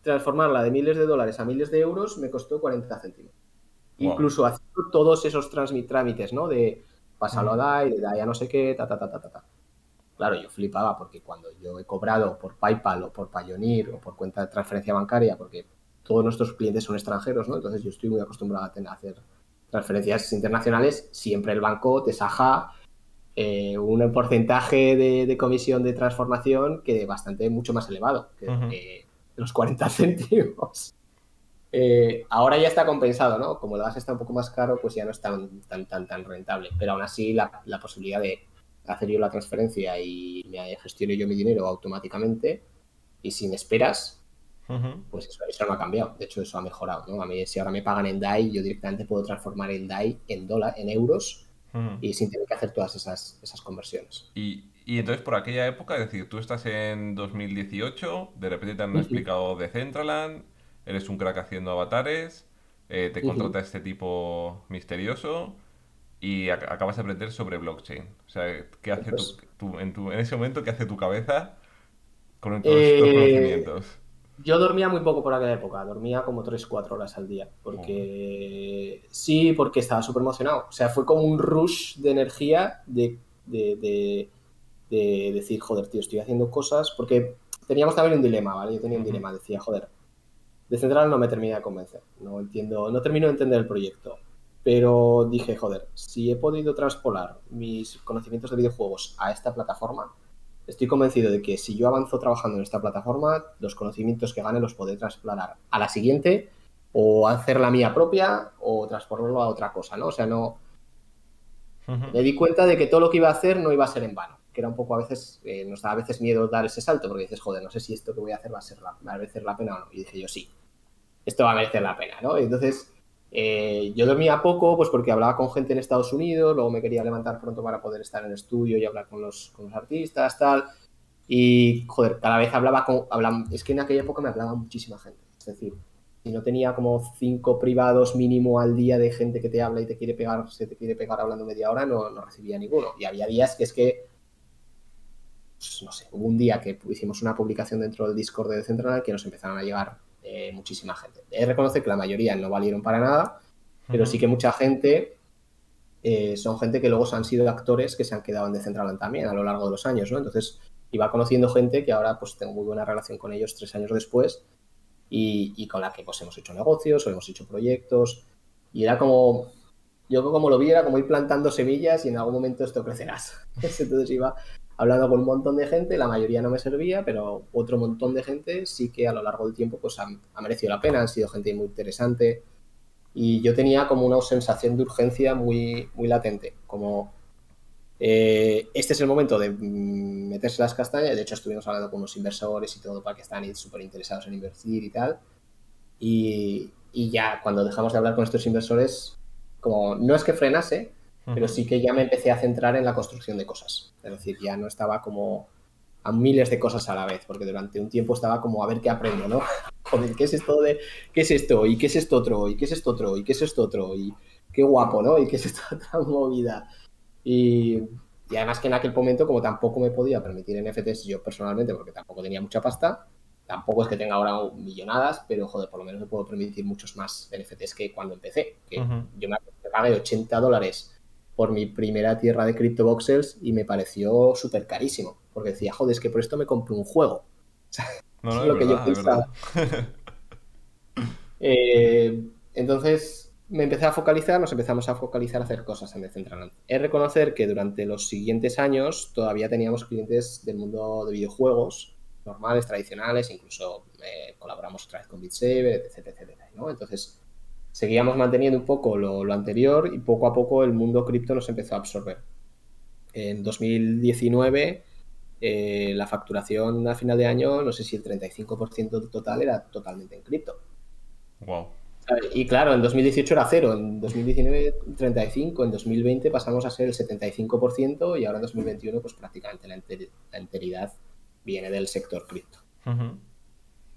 transformarla de miles de dólares a miles de euros me costó 40 céntimos. Wow. Incluso haciendo todos esos trámites, ¿no? De pasarlo a DAI, de DAI a no sé qué, ta, ta, ta, ta, ta, ta. Claro, yo flipaba porque cuando yo he cobrado por PayPal o por Payoneer o por cuenta de transferencia bancaria, porque todos nuestros clientes son extranjeros, ¿no? Entonces yo estoy muy acostumbrado a hacer transferencias internacionales, siempre el banco te saja eh, un porcentaje de, de, comisión de transformación que bastante mucho más elevado que uh -huh. eh, los 40 céntimos. Eh, ahora ya está compensado, ¿no? Como el gas está un poco más caro, pues ya no es tan, tan, tan, tan rentable. Pero aún así, la, la posibilidad de hacer yo la transferencia y me gestiono yo mi dinero automáticamente y sin esperas, Uh -huh. Pues eso, eso, no ha cambiado. De hecho, eso ha mejorado. ¿no? A mí, si ahora me pagan en DAI, yo directamente puedo transformar el DAI en dólar, en euros, uh -huh. y sin tener que hacer todas esas, esas conversiones. Y, y, entonces, por aquella época, es decir, tú estás en 2018, de repente te han uh -huh. explicado de Centraland, eres un crack haciendo avatares, eh, te contrata este tipo misterioso y acabas de aprender sobre blockchain. O sea, ¿qué hace pues... tu, tu, en, tu, en ese momento, qué hace tu cabeza con todos eh... estos conocimientos? Yo dormía muy poco por aquella época, dormía como 3-4 horas al día, porque sí, porque estaba súper emocionado. O sea, fue como un rush de energía de, de, de, de, decir, joder, tío, estoy haciendo cosas, porque teníamos también un dilema, ¿vale? Yo tenía un dilema, decía, joder, de Central no me termina de convencer, no entiendo, no termino de entender el proyecto, pero dije, joder, si he podido transpolar mis conocimientos de videojuegos a esta plataforma, estoy convencido de que si yo avanzo trabajando en esta plataforma, los conocimientos que gane los podré trasladar a la siguiente o hacer la mía propia o transformarlo a otra cosa, ¿no? O sea, no... Uh -huh. Me di cuenta de que todo lo que iba a hacer no iba a ser en vano. que era un poco a veces, eh, nos da a veces miedo dar ese salto, porque dices, joder, no sé si esto que voy a hacer va a, ser va a merecer la pena o no. Y dije yo, sí, esto va a merecer la pena, ¿no? Y entonces eh, yo dormía poco, pues porque hablaba con gente en Estados Unidos, luego me quería levantar pronto para poder estar en el estudio y hablar con los, con los artistas, tal. Y, joder, cada vez hablaba con... Hablaba, es que en aquella época me hablaba muchísima gente. Es decir, si no tenía como cinco privados mínimo al día de gente que te habla y te quiere pegar, se te quiere pegar hablando media hora, no, no recibía ninguno. Y había días que es que, pues, no sé, hubo un día que hicimos una publicación dentro del Discord de Central que nos empezaron a llegar eh, muchísima gente. He reconocer que la mayoría no valieron para nada, pero sí que mucha gente eh, son gente que luego han sido actores que se han quedado en Decentraland también a lo largo de los años, ¿no? Entonces iba conociendo gente que ahora pues tengo muy buena relación con ellos tres años después y, con la que pues hemos hecho negocios o hemos hecho proyectos y era como, yo como lo vi era como ir plantando semillas y en algún momento esto crecerás. Entonces iba hablando con un montón de gente, la mayoría no me servía, pero otro montón de gente sí que a lo largo del tiempo pues ha, merecido la pena, han sido gente muy interesante. Y yo tenía como una sensación de urgencia muy, muy latente, como eh, este es el momento de meterse las castañas, de hecho estuvimos hablando con unos inversores y todo para que están súper interesados en invertir y tal, y, y ya cuando dejamos de hablar con estos inversores, como no es que frenase, pero sí que ya me empecé a centrar en la construcción de cosas. Es decir, ya no estaba como a miles de cosas a la vez, porque durante un tiempo estaba como a ver qué aprendo, ¿no? Joder, ¿qué es esto de qué es esto? ¿Y qué es esto otro? ¿Y qué es esto otro? ¿Y qué es esto otro? Y qué guapo, ¿no? ¿Y qué es esta otra movida? Y, y además que en aquel momento, como tampoco me podía permitir NFTs yo personalmente, porque tampoco tenía mucha pasta, tampoco es que tenga ahora millonadas, pero joder, por lo menos me puedo permitir muchos más NFTs que cuando empecé. Que Yo me pagué 80 dólares por mi primera tierra de CryptoVoxels y me pareció súper carísimo. Porque decía, joder, es que por esto me compré un juego. no, no, es lo que yo pensaba. eh, entonces me empecé a focalizar, nos empezamos a focalizar a hacer cosas en Decentraland. Es reconocer que durante los siguientes años todavía teníamos clientes del mundo de videojuegos normales, tradicionales, incluso eh, colaboramos otra vez con Beat Saber, etc, etcétera, ¿no? Entonces, seguíamos manteniendo un poco lo, anterior y poco a poco el mundo cripto nos empezó a absorber. En 2019 eh, la facturación a final de año, no sé si el 35% del total era totalmente en cripto. Wow. Y claro, en 2018 era cero, en 2019 35, en 2020 pasamos a ser el 75% y ahora en 2021 pues prácticamente la, enteridad viene del sector cripto.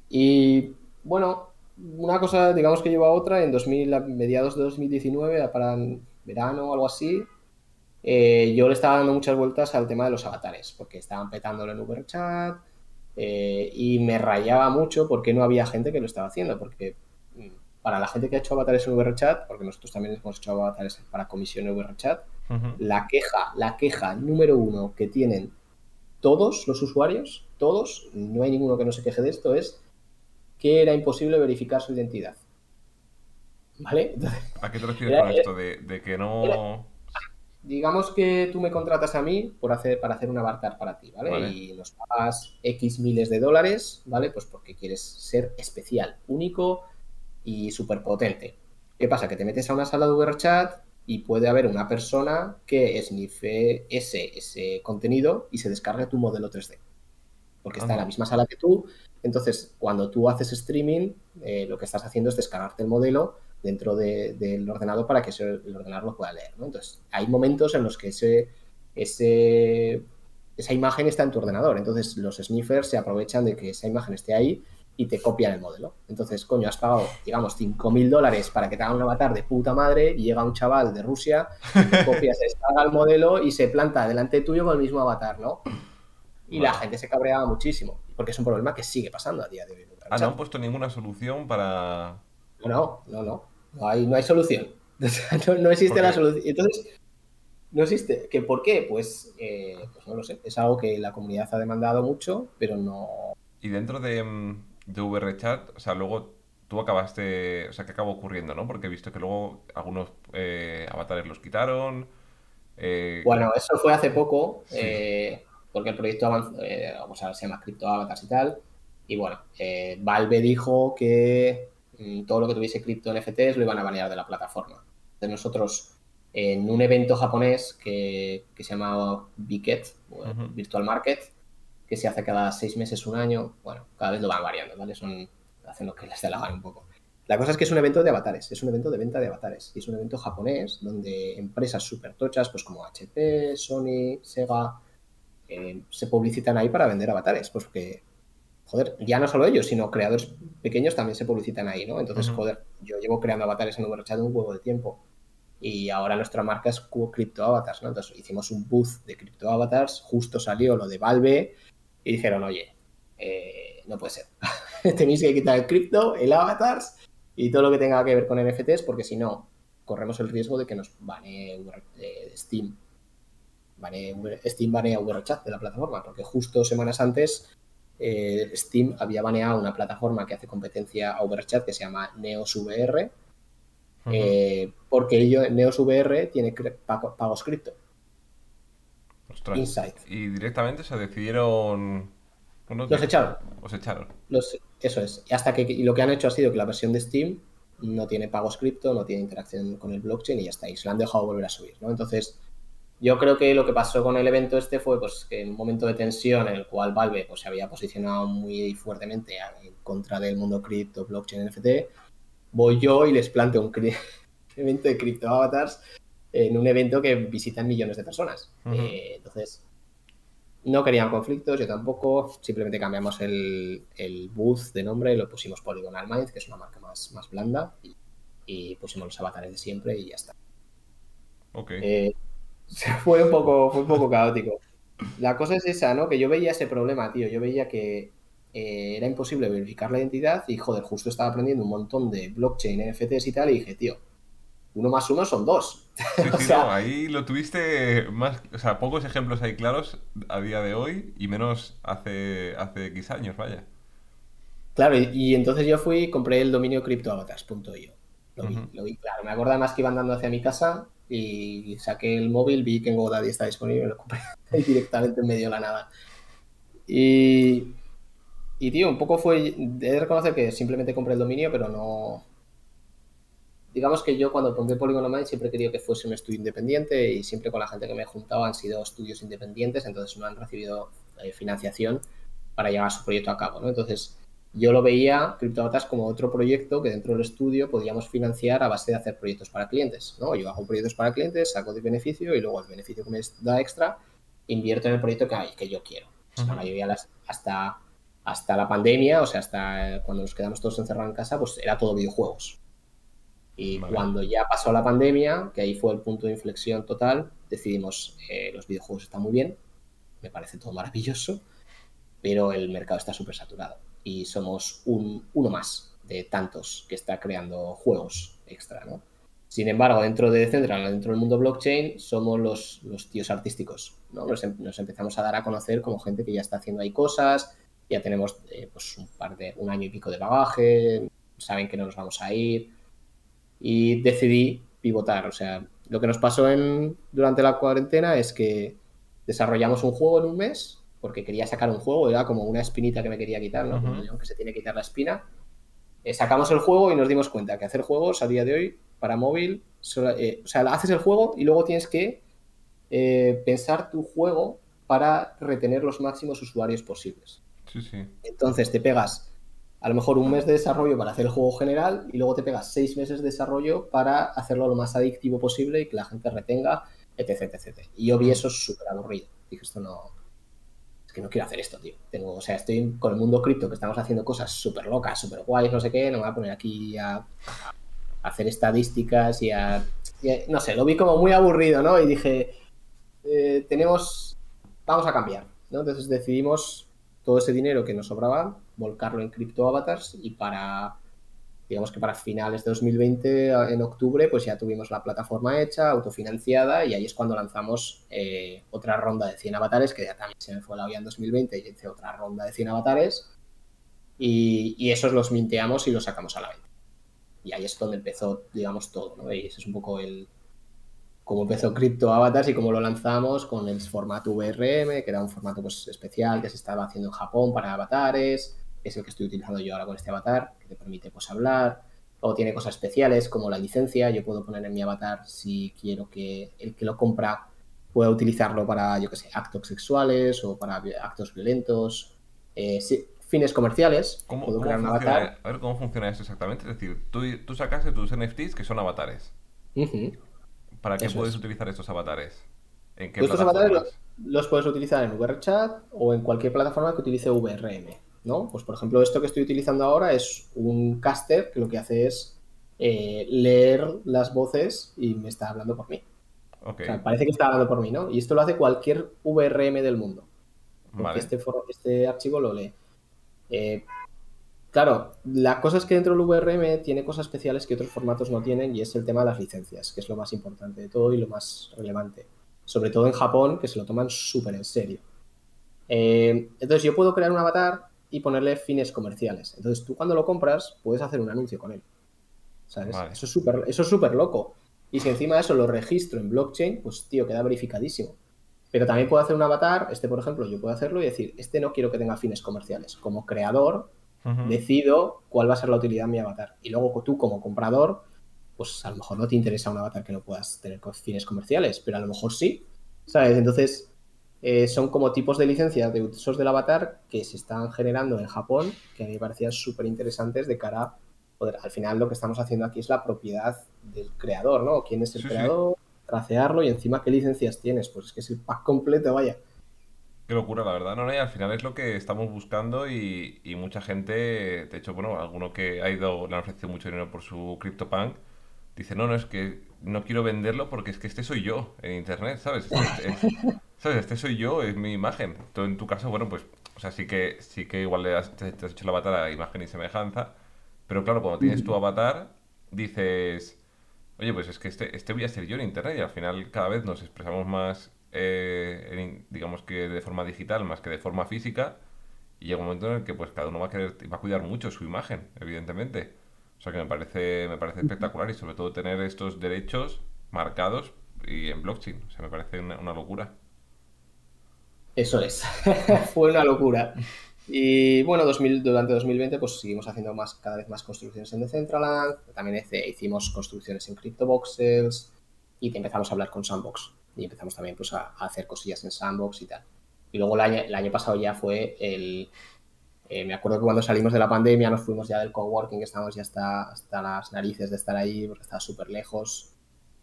Y bueno, una cosa, digamos que lleva a otra, en 2000, a mediados de 2019, para verano o algo así, eh, yo le estaba dando muchas vueltas al tema de los avatares, porque estaban petándolo en VRChat eh, y me rayaba mucho porque no había gente que lo estaba haciendo, porque mm, para la gente que ha hecho avatares en VRChat, porque nosotros también hemos hecho avatares para comisión en VRChat, la queja, la queja número uno que tienen todos los usuarios, todos, no hay ninguno que no se queje de esto, es que era imposible verificar su identidad. ¿Vale? ¿A qué te refieres con esto? De, que no. digamos que tú me contratas a mí por hacer, para hacer un avatar para ti, ¿vale? Y nos pagas X miles de dólares, ¿vale? Pues porque quieres ser especial, único y súper potente. ¿Qué pasa? Que te metes a una sala de VRChat y puede haber una persona que esnife ese, ese contenido y se descargue tu modelo 3D. Porque está en la misma sala que tú entonces, cuando tú haces streaming, eh, lo que estás haciendo es descargarte el modelo dentro del ordenador para que el ordenador lo pueda leer. Entonces, hay momentos en los que ese, esa imagen está en tu ordenador. Entonces, los sniffers se aprovechan de que esa imagen esté ahí y te copian el modelo. Entonces, coño, has pagado, digamos, 5.000 dólares para que te hagan un avatar de puta madre y llega un chaval de Rusia, copia, se descarga el modelo y se planta delante tuyo con el mismo avatar, ¿no? Y la gente se cabreaba muchísimo, porque es un problema que sigue pasando a día de hoy. Ah, no han puesto ninguna solución para. No, no, no. No hay, no hay solución. no, existe la solución. Entonces, no existe. ¿Que ¿Por qué? Pues, eh, pues no lo sé. Es algo que la comunidad ha demandado mucho, pero no. Y dentro de, mm, de VRChat, o sea, luego tú acabaste. O sea, ¿qué acabó ocurriendo, no? Porque he visto que luego algunos eh, avatares los quitaron. Eh, bueno, eso fue hace poco porque el proyecto eh, vamos a ver, se llama Crypto Avatars y tal. Y bueno, eh, Valve dijo que mm, todo lo que tuviese cripto NFTs lo iban a banear de la plataforma. Entonces nosotros en un evento japonés que, se llama Biket, Virtual Market, que se hace cada seis meses, un año. Bueno, cada vez lo van variando, ¿vale? Son, hacen lo que les dé la gana un poco. La cosa es que es un evento de avatares, es un evento de venta de avatares. Y es un evento japonés donde empresas súper tochas, pues como HP, Sony, Sega, eh, se publicitan ahí para vender avatares. Pues porque, joder, ya no solo ellos, sino creadores pequeños también se publicitan ahí, ¿no? Entonces, joder, yo llevo creando avatares en VRChat un huevo de tiempo. Y ahora nuestra marca es Crypto Avatars, ¿no? Entonces hicimos un booth de Crypto Avatars, justo salió lo de Valve y dijeron, oye, eh, no puede ser. Tenéis que quitar el cripto, el avatars y todo lo que tenga que ver con NFTs, porque si no, corremos el riesgo de que nos bane eh, Steam. Steam banea VRChat de la plataforma, porque justo semanas antes eh, Steam había baneado una plataforma que hace competencia a VRChat que se llama NeosVR, eh, porque ello, NeosVR tiene pagos cripto. Insight. Y directamente se decidieron los echaron. Los echaron. eso es. Y hasta que y lo que han hecho ha sido que la versión de Steam no tiene pagos cripto, no tiene interacción con el blockchain y ya está. Y se lo han dejado volver a subir, ¿no? Entonces, yo creo que lo que pasó con el evento este fue pues que en un momento de tensión en el cual Valve pues, se había posicionado muy fuertemente en contra del mundo cripto, blockchain, NFT, voy yo y les planteo un evento de cripto avatars en un evento que visitan millones de personas. Eh, entonces, no querían conflictos, yo tampoco. Simplemente cambiamos el, el booth de nombre y lo pusimos Polygonal Minds, que es una marca más, más blanda, y, pusimos los avatares de siempre y ya está. Ok. Eh, fue, un poco, fue un poco caótico. La cosa es esa, ¿no? Que yo veía ese problema, tío. Yo veía que eh, era imposible verificar la identidad y, joder, justo estaba aprendiendo un montón de blockchain, NFTs y tal, y dije, tío, uno más uno son dos. ahí lo tuviste más, o sea, pocos ejemplos ahí claros a día de hoy y menos hace, hace X años, vaya. Claro, y, entonces yo fui y compré el dominio cryptoavatars.io. Lo, vi, lo vi, claro. Me acuerdo más que iba andando hacia mi casa y saqué el móvil, vi que en GoDaddy está disponible lo compré directamente en medio de la nada. Y, y tío, un poco fue, de reconocer que simplemente compré el dominio, pero no, digamos que yo cuando pongo Polygon Online siempre he querido que fuese un estudio independiente y siempre con la gente que me he juntado han sido estudios independientes, entonces no han recibido eh, financiación para llevar su proyecto a cabo, ¿no? Entonces yo lo veía CryptoAvatars como otro proyecto que dentro del estudio podíamos financiar a base de hacer proyectos para clientes, ¿no? Yo hago proyectos para clientes, saco de beneficio y luego el beneficio que me da extra invierto en el proyecto que, hay, que yo quiero. La mayoría las, hasta, hasta la pandemia, o sea, hasta cuando nos quedamos todos encerrados en casa, pues era todo videojuegos. Y cuando ya pasó la pandemia, que ahí fue el punto de inflexión total, decidimos, eh, los videojuegos están muy bien, me parece todo maravilloso, pero el mercado está súper saturado y somos un, uno más de tantos que está creando juegos extra, ¿no? Sin embargo, dentro de Decentral, dentro del mundo blockchain, somos los, los tíos artísticos, ¿no? Nos, em, empezamos a dar a conocer como gente que ya está haciendo ahí cosas, ya tenemos eh, pues un par de, un año y pico de bagaje, saben que no nos vamos a ir, y decidí pivotar. O sea, lo que nos pasó en, durante la cuarentena es que desarrollamos un juego en un mes porque quería sacar un juego, era como una espinita que me quería quitar, ¿no? Que se tiene que quitar la espina. Eh, sacamos el juego y nos dimos cuenta que hacer juegos a día de hoy para móvil, eh, o sea, haces el juego y luego tienes que eh, pensar tu juego para retener los máximos usuarios posibles. Sí, sí. Entonces te pegas a lo mejor un mes de desarrollo para hacer el juego general y luego te pegas seis meses de desarrollo para hacerlo lo más adictivo posible y que la gente retenga, etc, etc. Y yo vi eso súper aburrido. Dije, esto no... Que no quiero hacer esto, tío. Tengo, o sea, estoy con el mundo cripto que estamos haciendo cosas súper locas, súper guays, no sé qué, no me voy a poner aquí a, hacer estadísticas y a, No sé, lo vi como muy aburrido, ¿no? Y dije, eh, tenemos... Vamos a cambiar, ¿no? Entonces decidimos todo ese dinero que nos sobraba volcarlo en cripto avatars y para, digamos que para finales de 2020, en octubre, pues ya tuvimos la plataforma hecha, autofinanciada y ahí es cuando lanzamos eh, otra ronda de 100 avatares, que ya también se me fue la olla en 2020 y hice otra ronda de 100 avatares y, y esos los minteamos y los sacamos a la venta. Y ahí es donde empezó, digamos, todo, ¿no? Y ese es un poco el, cómo empezó Crypto Avatars y cómo lo lanzamos con el formato VRM, que era un formato pues, especial que se estaba haciendo en Japón para avatares, es el que estoy utilizando yo ahora con este avatar, que te permite pues hablar, O tiene cosas especiales como la licencia. Yo puedo poner en mi avatar si quiero que el que lo compra pueda utilizarlo para, yo qué sé, actos sexuales o para actos violentos. Eh, fines comerciales. ¿Cómo, puedo crear un avatar. A ver cómo funciona eso exactamente. Es decir, tú, tú sacaste tus NFTs que son avatares. ¿Para qué puedes utilizar estos avatares? ¿En qué estos avatares los, puedes utilizar en VRChat o en cualquier plataforma que utilice VRM. ¿No? Pues por ejemplo, esto que estoy utilizando ahora es un caster que lo que hace es eh, leer las voces y me está hablando por mí. parece que está hablando por mí, ¿no? Y esto lo hace cualquier VRM del mundo. Porque este, este archivo lo lee. Eh, claro, la cosa es que dentro del VRM tiene cosas especiales que otros formatos no tienen y es el tema de las licencias, que es lo más importante de todo y lo más relevante. Sobre todo en Japón, que se lo toman súper en serio. Eh, entonces yo puedo crear un avatar y ponerle fines comerciales. Entonces tú cuando lo compras puedes hacer un anuncio con él. ¿Sabes? Eso es súper eso es súper loco. Y si encima de eso lo registro en blockchain, pues tío, queda verificadísimo. Pero también puedo hacer un avatar, este por ejemplo, yo puedo hacerlo y decir, este no quiero que tenga fines comerciales. Como creador, decido cuál va a ser la utilidad de mi avatar. Y luego tú como comprador, pues a lo mejor no te interesa un avatar que no puedas tener fines comerciales, pero a lo mejor sí. ¿Sabes? Entonces, eh, son como tipos de licencias de usos del avatar que se están generando en Japón, que a mí me parecían súper interesantes de cara a poder, al final lo que estamos haciendo aquí es la propiedad del creador, ¿no? ¿Quién es el creador? Tracearlo y encima qué licencias tienes, pues es que es el pack completo, vaya. Qué locura, la verdad, no, no, y al final es lo que estamos buscando y, mucha gente, de hecho, bueno, alguno que ha ido, le han ofrecido mucho dinero por su CryptoPunk, dice, no, no, es que no quiero venderlo porque es que este soy yo en Internet, ¿sabes? ¿Sabes? Este soy yo, es mi imagen. Tú, en tu caso, bueno, pues, o sea, sí que, sí que igual le has, te, has hecho el avatar a imagen y semejanza, pero claro, cuando tienes tu avatar, dices, oye, pues es que este, este voy a ser yo en Internet y al final cada vez nos expresamos más, eh, digamos que de forma digital más que de forma física y llega un momento en el que pues cada uno va a querer, va a cuidar mucho su imagen, evidentemente. O sea que me parece, me parece espectacular y sobre todo tener estos derechos marcados y en blockchain. O sea, me parece una locura. Eso es, fue una locura. Y bueno, durante 2020 pues seguimos haciendo más, cada vez más construcciones en Decentraland, también hicimos construcciones en CryptoVoxels y empezamos a hablar con Sandbox y empezamos también pues a, hacer cosillas en Sandbox y tal. Y luego el año, el año pasado ya fue el... Eh, me acuerdo que cuando salimos de la pandemia nos fuimos ya del coworking, que estábamos ya hasta, hasta las narices de estar ahí porque estaba súper lejos.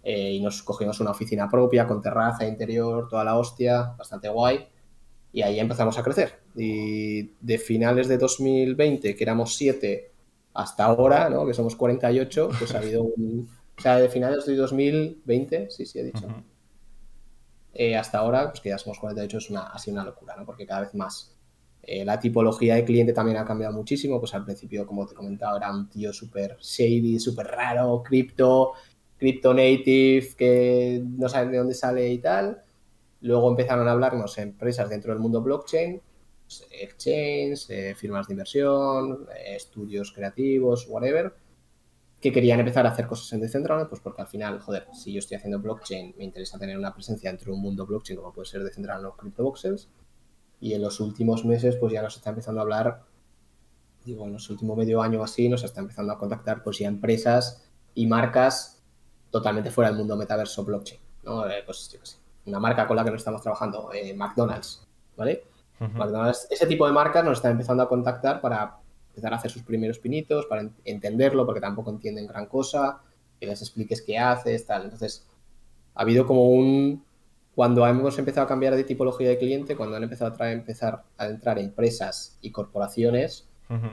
Eh, y nos cogimos una oficina propia con terraza interior, toda la hostia, bastante guay y ahí empezamos a crecer. Y de finales de 2020, que éramos 7, hasta ahora, ¿no? que somos 48, pues ha habido un... O sea, de finales de 2020, sí, sí, he dicho. Eh, hasta ahora, pues que ya somos 48, es una, ha sido una locura, ¿no? Porque cada vez más. Eh, la tipología de cliente también ha cambiado muchísimo. Pues al principio, como te comentaba, era un tío súper shady, súper raro, cripto, crypto native, que no saben de dónde sale y tal. Luego empezaron a hablarnos empresas dentro del mundo blockchain, pues, exchange, eh, firmas de inversión, eh, estudios creativos, whatever, que querían empezar a hacer cosas en Decentraland, pues porque al final, joder, si yo estoy haciendo blockchain, me interesa tener una presencia dentro de un mundo blockchain como puede ser Decentraland o CryptoVoxels. Y en los últimos meses, pues ya nos está empezando a hablar, digo, en los últimos medio año o así, nos está empezando a contactar, pues ya empresas y marcas totalmente fuera del mundo metaverso blockchain, ¿no? Eh, pues yo qué una marca con la que nos estamos trabajando, eh, McDonald's, ¿vale? McDonald's, ese tipo de marcas nos están empezando a contactar para empezar a hacer sus primeros pinitos, para entenderlo, porque tampoco entienden gran cosa, que les expliques qué haces, tal. Entonces, ha habido como un... Cuando hemos empezado a cambiar de tipología de cliente, cuando han empezado a empezar a entrar empresas y corporaciones,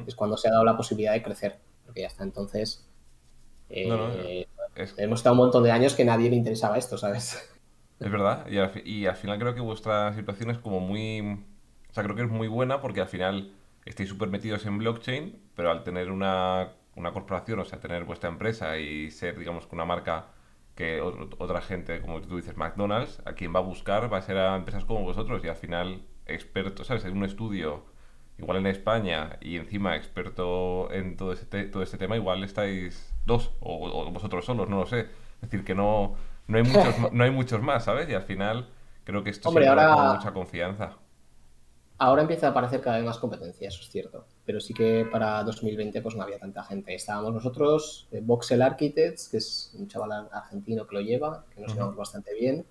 es cuando se ha dado la posibilidad de crecer, porque ya hasta entonces eh, hemos estado un montón de años que nadie le interesaba esto, ¿sabes? Es verdad, y al, y al, final creo que vuestra situación es como muy... O sea, creo que es muy buena porque al final estáis súper metidos en blockchain, pero al tener una, una, corporación, o sea, tener vuestra empresa y ser, digamos, una marca que otra gente, como tú dices, McDonald's, a quien va a buscar va a ser a empresas como vosotros y al final expertos, ¿sabes? En un estudio, igual en España y encima experto en todo este, todo este tema, igual estáis dos o, o vosotros solos, no lo sé. Es decir, que no no hay muchos, no hay muchos más, ¿sabes? Y al final creo que esto Hombre, ahora... mucha confianza. Ahora empieza a aparecer cada vez más competencia, eso es cierto. Pero sí que para 2020 pues no había tanta gente. Estábamos nosotros, eh, Voxel Architects, que es un chaval argentino que lo lleva, que nos llevamos bastante bien.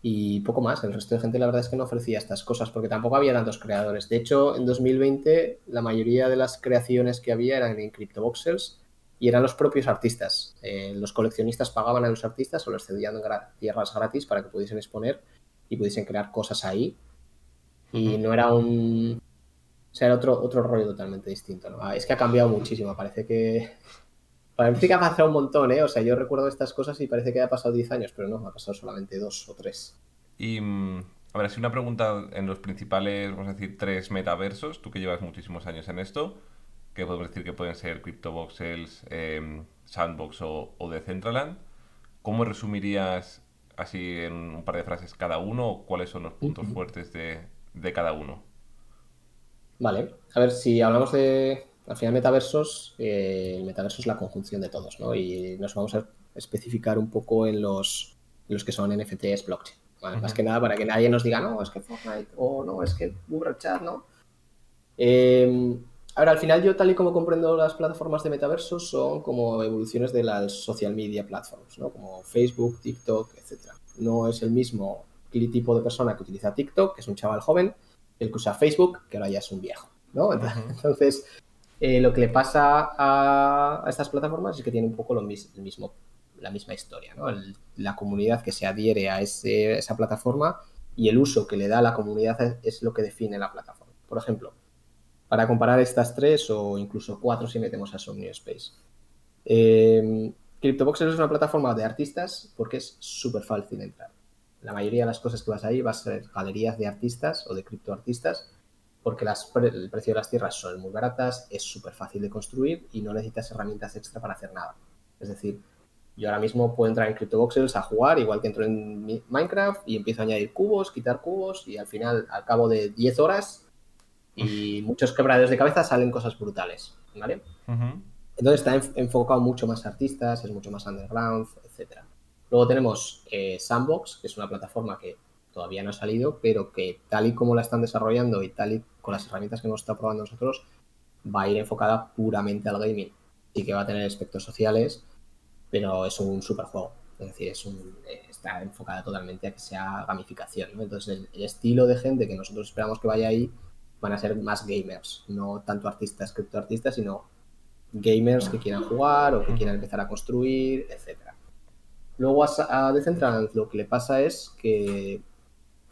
Y poco más. El resto de gente la verdad es que no ofrecía estas cosas porque tampoco había tantos creadores. De hecho, en 2020 la mayoría de las creaciones que había eran en CryptoVoxels y eran los propios artistas. Eh, los coleccionistas pagaban a los artistas o les cedían tierras gratis para que pudiesen exponer y pudiesen crear cosas ahí y no era un... O sea, era otro, otro rollo totalmente distinto. ¿no? Ah, es que ha cambiado muchísimo. Parece que... Parece que ha pasado un montón, ¿eh? O sea, yo recuerdo estas cosas y parece que ha pasado 10 años, pero no, ha pasado solamente dos o tres. Y, mm, a ver, si una pregunta en los principales, vamos a decir, tres metaversos, tú que llevas muchísimos años en esto, que podemos decir que pueden ser CryptoVoxels, eh, Sandbox o, o Decentraland, ¿cómo resumirías así en un par de frases cada uno? ¿Cuáles son los puntos fuertes de, de cada uno. Vale, a ver, si hablamos de, al final, metaversos, eh, el metaverso es la conjunción de todos, ¿no? Y nos vamos a especificar un poco en los, los que son NFTs blockchain. Más que nada para que nadie nos diga, no, es que Fortnite o no, es que Google Chat, ¿no? Eh, ahora, al final, yo tal y como comprendo las plataformas de metaversos son como evoluciones de las social media platforms, ¿no? Como Facebook, TikTok, etc. No es el mismo tipo de persona que utiliza TikTok, que es un chaval joven, el que usa Facebook, que ahora ya es un viejo, ¿no? Entonces, eh, lo que le pasa a, estas plataformas es que tiene un poco lo mismo, la misma historia, ¿no? la comunidad que se adhiere a esa plataforma y el uso que le da la comunidad es, lo que define la plataforma. Por ejemplo, para comparar estas tres o incluso cuatro si metemos a Somnio Space. Eh, CryptoVoxel es una plataforma de artistas porque es súper fácil entrar la mayoría de las cosas que vas ahí va a ser galerías de artistas o de criptoartistas, porque el precio de las tierras son muy baratas, es súper fácil de construir y no necesitas herramientas extra para hacer nada. Es decir, yo ahora mismo puedo entrar en CryptoVoxels a jugar, igual que entro en Minecraft y empiezo a añadir cubos, quitar cubos y al final, al cabo de 10 horas y muchos quebraderos de cabeza, salen cosas brutales. ¿vale? Entonces está enfocado mucho más a artistas, es mucho más underground, etcétera. Luego tenemos eh, Sandbox, que es una plataforma que todavía no ha salido, pero que tal y como la están desarrollando y tal y con las herramientas que hemos estado probando nosotros, va a ir enfocada puramente al gaming. Sí que va a tener aspectos sociales, pero es un super juego. Es decir, es un, está enfocada totalmente a que sea gamificación. Entonces, el, estilo de gente que nosotros esperamos que vaya ahí van a ser más gamers, no tanto artistas, criptoartistas, sino gamers que quieran jugar o que quieran empezar a construir, etcétera. Luego a, Decentraland lo que le pasa es que,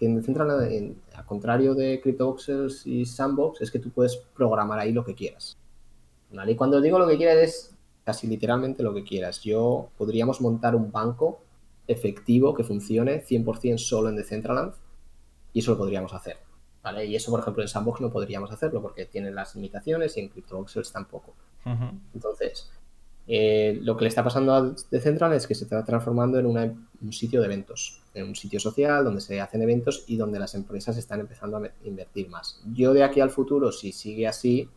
en Decentraland, a contrario de CryptoVoxels y Sandbox, es que tú puedes programar ahí lo que quieras. Y cuando digo lo que quieras es casi literalmente lo que quieras. Yo podríamos montar un banco efectivo que funcione 100% solo en Decentraland y eso lo podríamos hacer. ¿Vale? Y eso, por ejemplo, en Sandbox no podríamos hacerlo porque tiene las limitaciones y en CryptoVoxels tampoco. Entonces, eh, lo que le está pasando a Decentral es que se está transformando en un sitio de eventos, en un sitio social donde se hacen eventos y donde las empresas están empezando a invertir más. Yo de aquí al futuro, si sigue así,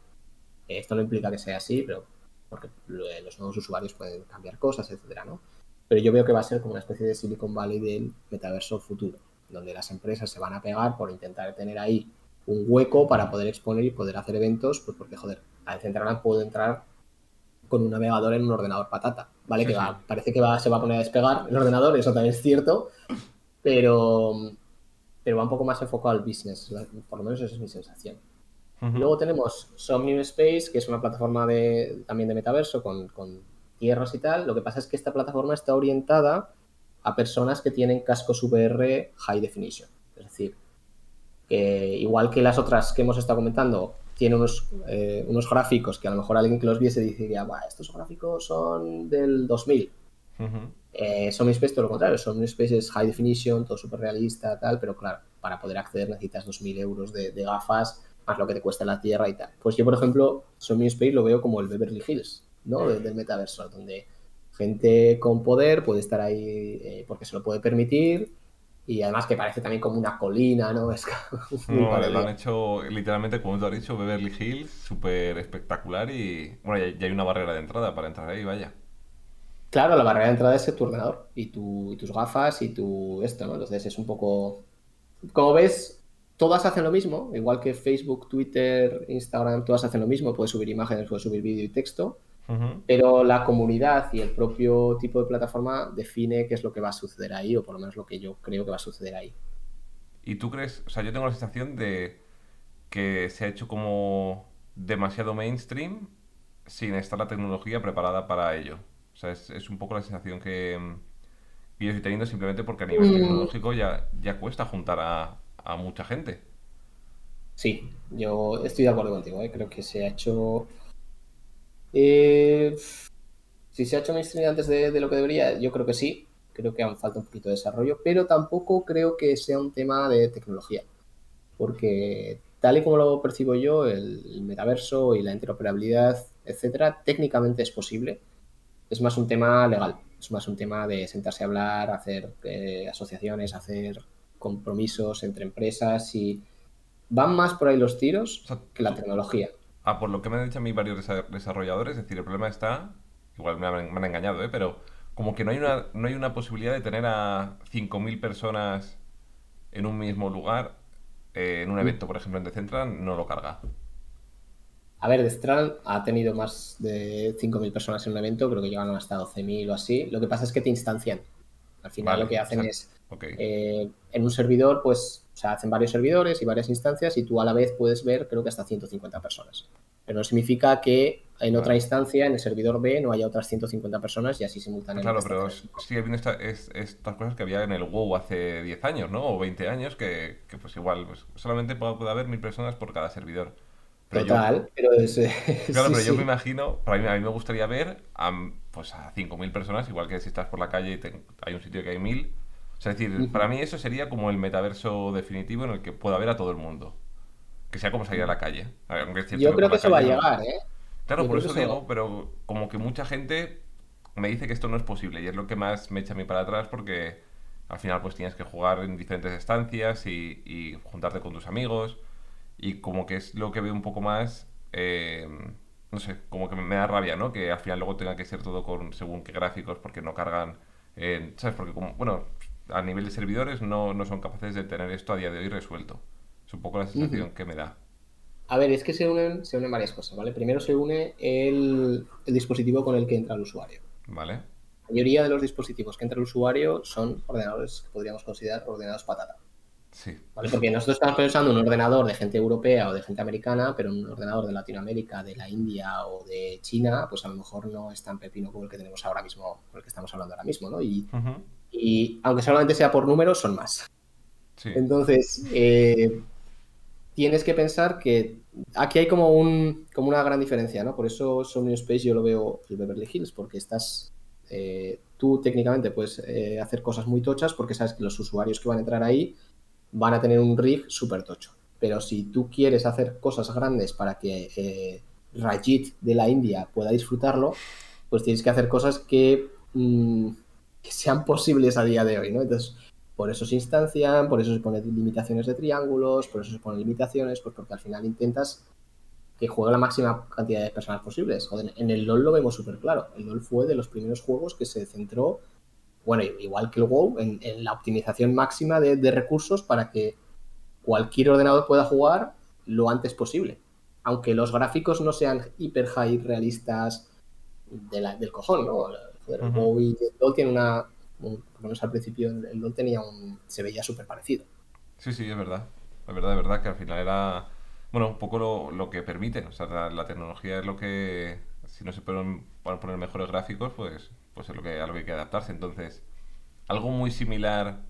esto no implica que sea así, pero porque los nuevos usuarios pueden cambiar cosas, etcétera, ¿no? Pero yo veo que va a ser como una especie de Silicon Valley del metaverso futuro, donde las empresas se van a pegar por intentar tener ahí un hueco para poder exponer y poder hacer eventos, pues porque, joder, a Decentraland puedo entrar con un navegador en un ordenador patata, ¿vale? que parece que va, se va a poner a despegar el ordenador, eso también es cierto, pero, pero va un poco más enfocado al business, por lo menos esa es mi sensación. Luego tenemos Somnium Space, que es una plataforma de, también de metaverso con, con tierras y tal. Lo que pasa es que esta plataforma está orientada a personas que tienen cascos VR High Definition. Es decir, que igual que las otras que hemos estado comentando, tiene unos, eh, unos gráficos que a lo mejor alguien que los viese diría, estos gráficos son del 2000. Uh -huh. eh, Space todo lo contrario, Space es high definition, todo súper realista, tal, pero claro, para poder acceder necesitas 2.000 euros de, gafas, más lo que te cuesta la tierra y tal. Pues yo, por ejemplo, Space lo veo como el Beverly Hills, ¿no? Del, metaverso, donde gente con poder puede estar ahí eh, porque se lo puede permitir y además que parece también como una colina, ¿no? Es no, lo han hecho literalmente, como tú has dicho, Beverly Hills, súper espectacular y bueno, ya, hay una barrera de entrada para entrar ahí, vaya. Claro, la barrera de entrada es tu ordenador y, tu, y tus gafas y tu esto, ¿no? Entonces es un poco... Como ves, todas hacen lo mismo, igual que Facebook, Twitter, Instagram, todas hacen lo mismo, puedes subir imágenes, puedes subir vídeo y texto, pero la comunidad y el propio tipo de plataforma define qué es lo que va a suceder ahí, o por lo menos lo que yo creo que va a suceder ahí. ¿Y tú crees, o sea, yo tengo la sensación de que se ha hecho como demasiado mainstream sin estar la tecnología preparada para ello? O sea, es, un poco la sensación que, yo estoy teniendo simplemente porque a nivel mm. tecnológico ya, ya cuesta juntar a, a mucha gente. Sí, yo estoy de acuerdo contigo. ¿eh? Creo que se ha hecho. Eh, si se ha hecho mainstream antes de, lo que debería, yo creo que sí. Creo que aún falta un poquito de desarrollo, pero tampoco creo que sea un tema de tecnología. Porque tal y como lo percibo yo, el, metaverso y la interoperabilidad, etcétera, técnicamente es posible. Es más un tema legal. Es más un tema de sentarse a hablar, hacer eh, asociaciones, hacer compromisos entre empresas y van más por ahí los tiros que la tecnología. Ah, por lo que me han dicho a mí varios desarrolladores, es decir, el problema está, igual me han, engañado, ¿eh? pero como que no hay, una, no hay una posibilidad de tener a 5.000 personas en un mismo lugar, eh, en un mm. evento, por ejemplo, en Decentral, no lo carga. A ver, Decentral ha tenido más de 5.000 personas en un evento, creo que llegan hasta 12.000 o así. Lo que pasa es que te instancian. Al final lo que hacen es eh, en un servidor, pues, o sea, hacen varios servidores y varias instancias y tú a la vez puedes ver, creo que hasta 150 personas. Pero no significa que en otra instancia, en el servidor B, no haya otras 150 personas y así simultáneamente. Claro, pero sigue viendo estas cosas que había en el WoW hace 10 años, ¿no? O 20 años, que, pues igual, pues, solamente puede, haber mil personas por cada servidor. Total, pero es... Claro, pero yo me imagino, para mí, a mí me gustaría ver a, pues a 5.000 personas, igual que si estás por la calle y hay un sitio que hay 1.000, es decir, para mí eso sería como el metaverso definitivo en el que pueda ver a todo el mundo. Que sea como salir a la calle. Yo creo que eso va a llegar, ¿eh? Claro, por eso digo, pero como que mucha gente me dice que esto no es posible y es lo que más me echa a mí para atrás porque al final pues tienes que jugar en diferentes estancias y, juntarte con tus amigos y como que es lo que veo un poco más, eh, no sé, como que me da rabia, ¿no? Que al final luego tenga que ser todo con según qué gráficos porque no cargan, ¿sabes? Porque como, bueno, a nivel de servidores no, son capaces de tener esto a día de hoy resuelto. Es un poco la sensación que me da. A ver, es que se unen, se unen varias cosas, ¿vale? Primero se une el, dispositivo con el que entra el usuario. Vale. La mayoría de los dispositivos que entra el usuario son ordenadores que podríamos considerar ordenados patata. Sí. Porque nosotros estamos pensando en un ordenador de gente europea o de gente americana, pero un ordenador de Latinoamérica, de la India o de China, pues a lo mejor no es tan pepino como el que tenemos ahora mismo, con el que estamos hablando ahora mismo, ¿no? Y, y aunque solamente sea por números, son más. Entonces, eh, tienes que pensar que aquí hay como, un, como una gran diferencia, ¿no? Por eso Sony Space yo lo veo el Beverly Hills, porque estás, eh, tú técnicamente puedes eh, hacer cosas muy tochas porque sabes que los usuarios que van a entrar ahí van a tener un rig súper tocho. Pero si tú quieres hacer cosas grandes para que Rajit de la India pueda disfrutarlo, pues tienes que hacer cosas que... Mm, que sean posibles a día de hoy, ¿no? Entonces, por eso se instancian, por eso se ponen limitaciones de triángulos, por eso se ponen limitaciones, pues porque al final intentas que juegue la máxima cantidad de personas posibles. en el LoL lo vemos súper claro. El LoL fue de los primeros juegos que se centró, bueno, igual que el WoW, en, la optimización máxima de, recursos para que cualquier ordenador pueda jugar lo antes posible. Aunque los gráficos no sean hiper high realistas del cojón, ¿no? El WoW y el LoL tiene una. por lo menos al principio el LoL tenía un. se veía súper parecido. Sí, sí, es verdad. Es verdad, es verdad que al final era. Bueno, un poco lo, lo que permite. O sea, la, tecnología es lo que. Si no se pueden poner mejores gráficos, pues, pues es lo que, a lo que hay que adaptarse. Entonces, algo muy similar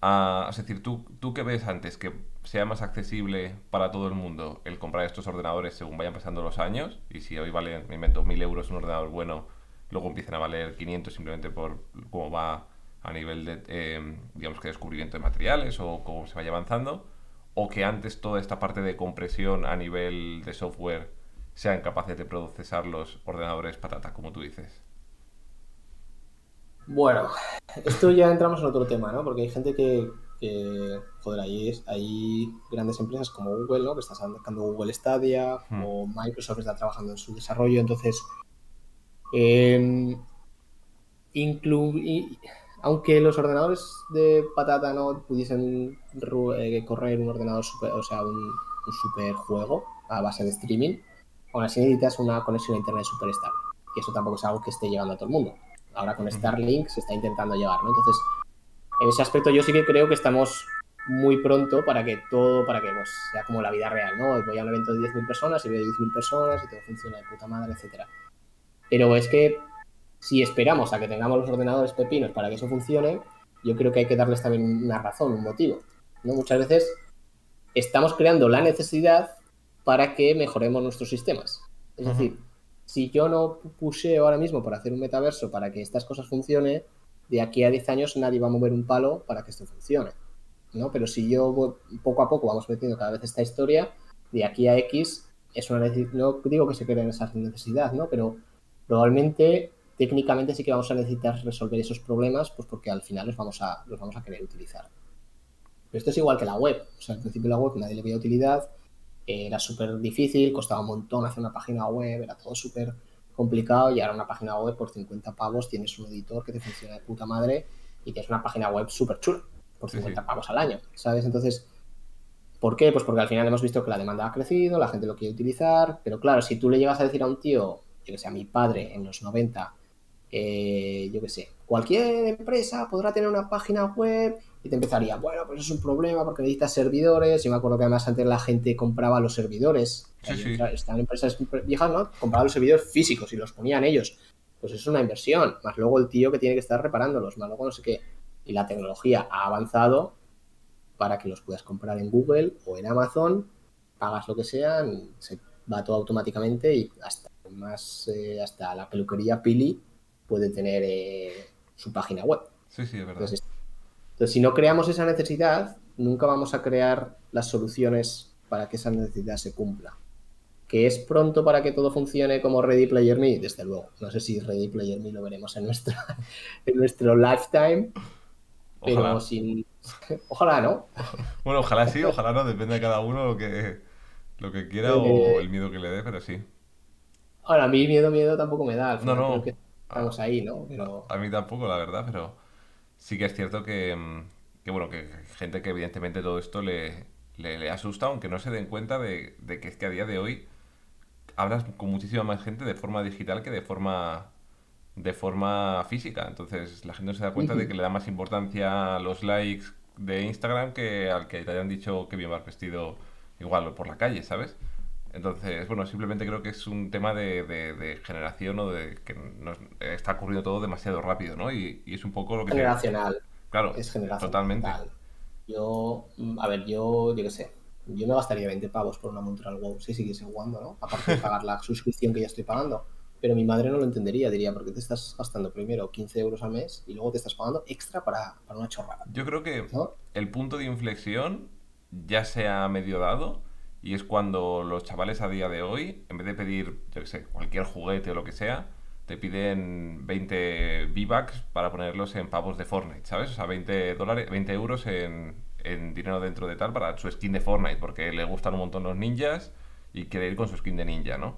a. Es decir, ¿tú, tú qué ves antes? ¿Que sea más accesible para todo el mundo el comprar estos ordenadores según vayan pasando los años? Y si hoy vale, me invento, mil euros un ordenador bueno luego empiezan a valer 500 simplemente por cómo va a nivel de, eh, digamos que descubrimiento de materiales o cómo se vaya avanzando, o que antes toda esta parte de compresión a nivel de software sean capaces de procesar los ordenadores patata, como tú dices. Bueno, esto ya entramos en otro tema, ¿no? Porque hay gente que, joder, ahí hay grandes empresas como Google, ¿no? Que está sacando Google Stadia, hmm. o Microsoft está trabajando en su desarrollo, entonces Em, aunque los ordenadores de patata no pudiesen eh, correr un ordenador super, o sea, un, un super juego a base de streaming, aún así necesitas una conexión a internet súper estable. Y eso tampoco es algo que esté llegando a todo el mundo. Ahora con Starlink se está intentando llegar, ¿no? Entonces, en ese aspecto yo sí que creo que estamos muy pronto para que todo, para que pues, sea como la vida real, ¿no? Voy a un evento de 10.000 personas y veo 10.000 personas y todo funciona de puta madre, etcétera. Pero es que si esperamos a que tengamos los ordenadores pepinos para que eso funcione, yo creo que hay que darles también una razón, un motivo. ¿no? Muchas veces estamos creando la necesidad para que mejoremos nuestros sistemas. Es decir, si yo no puseo ahora mismo para hacer un metaverso para que estas cosas funcionen, de aquí a 10 años nadie va a mover un palo para que esto funcione. ¿no? Pero si yo poco a poco vamos metiendo cada vez esta historia, de aquí a X es una no digo que se creen esas necesidades, ¿no? Pero probablemente técnicamente sí que vamos a necesitar resolver esos problemas, pues porque al final los vamos a, los vamos a querer utilizar. Pero esto es igual que la web. O sea, al principio la web nadie le veía utilidad, era súper difícil, costaba un montón hacer una página web, era todo súper complicado y ahora una página web por 50 pavos tienes un editor que te funciona de puta madre y tienes una página web súper chula por 50 pavos al año, ¿sabes? Entonces, ¿por qué? Pues porque al final hemos visto que la demanda ha crecido, la gente lo quiere utilizar, pero claro, si tú le llegas a decir a un tío, yo que sé, a mi padre en los 90, eh, yo qué sé, cualquier empresa podrá tener una página web y te empezaría, bueno, pues es un problema porque necesitas servidores. Yo me acuerdo que además antes la gente compraba los servidores. Sí, Están empresas viejas, ¿no? Compraba los servidores físicos y los ponían ellos. Pues es una inversión, más luego el tío que tiene que estar reparándolos, más luego no sé qué. Y la tecnología ha avanzado para que los puedas comprar en Google o en Amazon, pagas lo que sea, se va todo automáticamente y hasta más eh, hasta la peluquería Pili puede tener eh, su página web. Sí, sí, es verdad. Entonces, si no creamos esa necesidad, nunca vamos a crear las soluciones para que esa necesidad se cumpla. ¿Que es pronto para que todo funcione como Ready Player Me? Desde luego. No sé si Ready Player Me lo veremos en, nuestra, en nuestro lifetime. Pero sin. Ojalá no. Bueno, ojalá sí, ojalá no. Depende de cada uno lo que, lo que quiera o eh, el miedo que le dé, pero sí. Ahora, a mí miedo, miedo tampoco me da. no, no estamos ahí, ¿no? A mí tampoco, la verdad, pero sí que es cierto que, mm, bueno, que gente que evidentemente todo esto le, le, asusta, aunque no se den cuenta de, que es que a día de hoy hablas con muchísima más gente de forma digital que de forma de forma física. Entonces la gente no se da cuenta de que le da más importancia a los likes de Instagram que al que te hayan dicho que bien vas vestido igual por la calle, ¿sabes? Entonces, bueno, simplemente creo que es un tema de, generación o de que nos está ocurriendo todo demasiado rápido, ¿no? Y, es un poco lo que... Generacional. Claro, es generacional. Totalmente. Yo, mm, a ver, yo, yo qué sé, yo me gastaría 20 pavos por una Montreal WoW si siguiese jugando, ¿no? Aparte de pagar la suscripción que ya estoy pagando. Pero mi madre no lo entendería, diría, porque te estás gastando primero 15 euros al mes y luego te estás pagando extra para, para una chorrada. Yo creo que el punto de inflexión ya se ha medio dado y es cuando los chavales a día de hoy, en vez de pedir, yo qué sé, cualquier juguete o lo que sea, te piden 20 V-Bucks para ponerlos en pavos de Fortnite, ¿sabes? O sea, 20, dólares, 20 euros en, en dinero dentro de tal para su skin de Fortnite, porque le gustan un montón los ninjas y quiere ir con su skin de ninja, ¿no?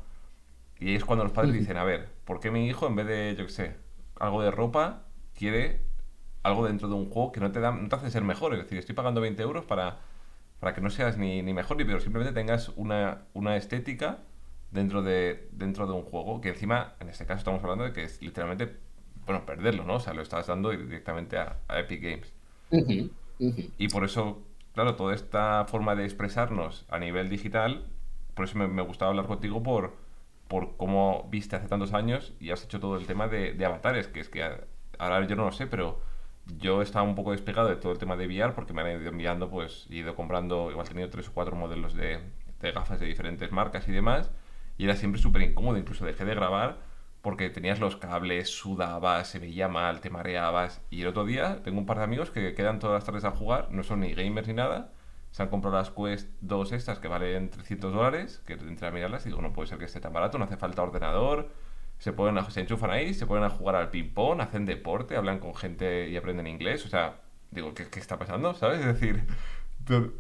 Y es cuando los padres dicen, a ver, ¿por qué mi hijo en vez de, yo qué sé, algo de ropa, quiere algo dentro de un juego que no te, da, no te hace ser mejor? Es decir, estoy pagando 20 euros para para que no seas ni, mejor ni peor, simplemente tengas una, una estética dentro de, dentro de un juego, que encima, en este caso estamos hablando de que es literalmente, bueno, perderlo, ¿no? O sea, lo estás dando directamente a, Epic Games. Y por eso, claro, toda esta forma de expresarnos a nivel digital, por eso me, gustaba hablar contigo por, por cómo viste hace tantos años y has hecho todo el tema de, de avatares, que es que ahora yo no lo sé, pero yo estaba un poco despegado de todo el tema de VR porque me han ido enviando, pues, he ido comprando, igual he tenido tres o cuatro modelos de, gafas de diferentes marcas y demás, y era siempre súper incómodo, incluso dejé de grabar porque tenías los cables, sudabas, se veía mal, te mareabas, y el otro día tengo un par de amigos que quedan todas las tardes a jugar, no son ni gamers ni nada, se han comprado las Quest 2 estas que valen 300 dólares, que entré a mirarlas y digo, no puede ser que esté tan barato, no hace falta ordenador, se, ponen a, se enchufan ahí, se ponen a jugar al ping-pong, hacen deporte, hablan con gente y aprenden inglés. O sea, digo, ¿qué, qué está pasando? ¿Sabes? Es decir,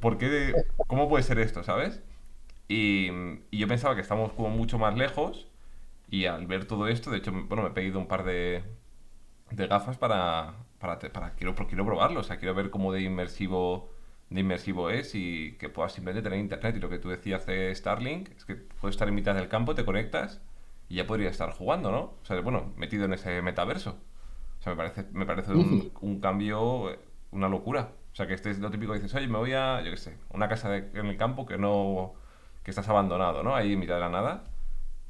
¿por qué ¿cómo puede ser esto? ¿Sabes? Y, y, yo pensaba que estamos como mucho más lejos y al ver todo esto, de hecho, bueno, me he pedido un par de, de gafas para, para, para quiero, quiero probarlo, o sea, quiero ver cómo de inmersivo de inmersivo es y que puedas simplemente tener internet. Y lo que tú decías de Starlink es que puedes estar en mitad del campo, te conectas y ya podría estar jugando, ¿no? O sea, bueno, metido en ese metaverso. O sea, me parece, me parece un, cambio, eh, una locura. O sea, que este es lo típico dices, oye, me voy a, yo qué sé, una casa en el campo que no, que estás abandonado, ¿no? Ahí en mitad de la nada.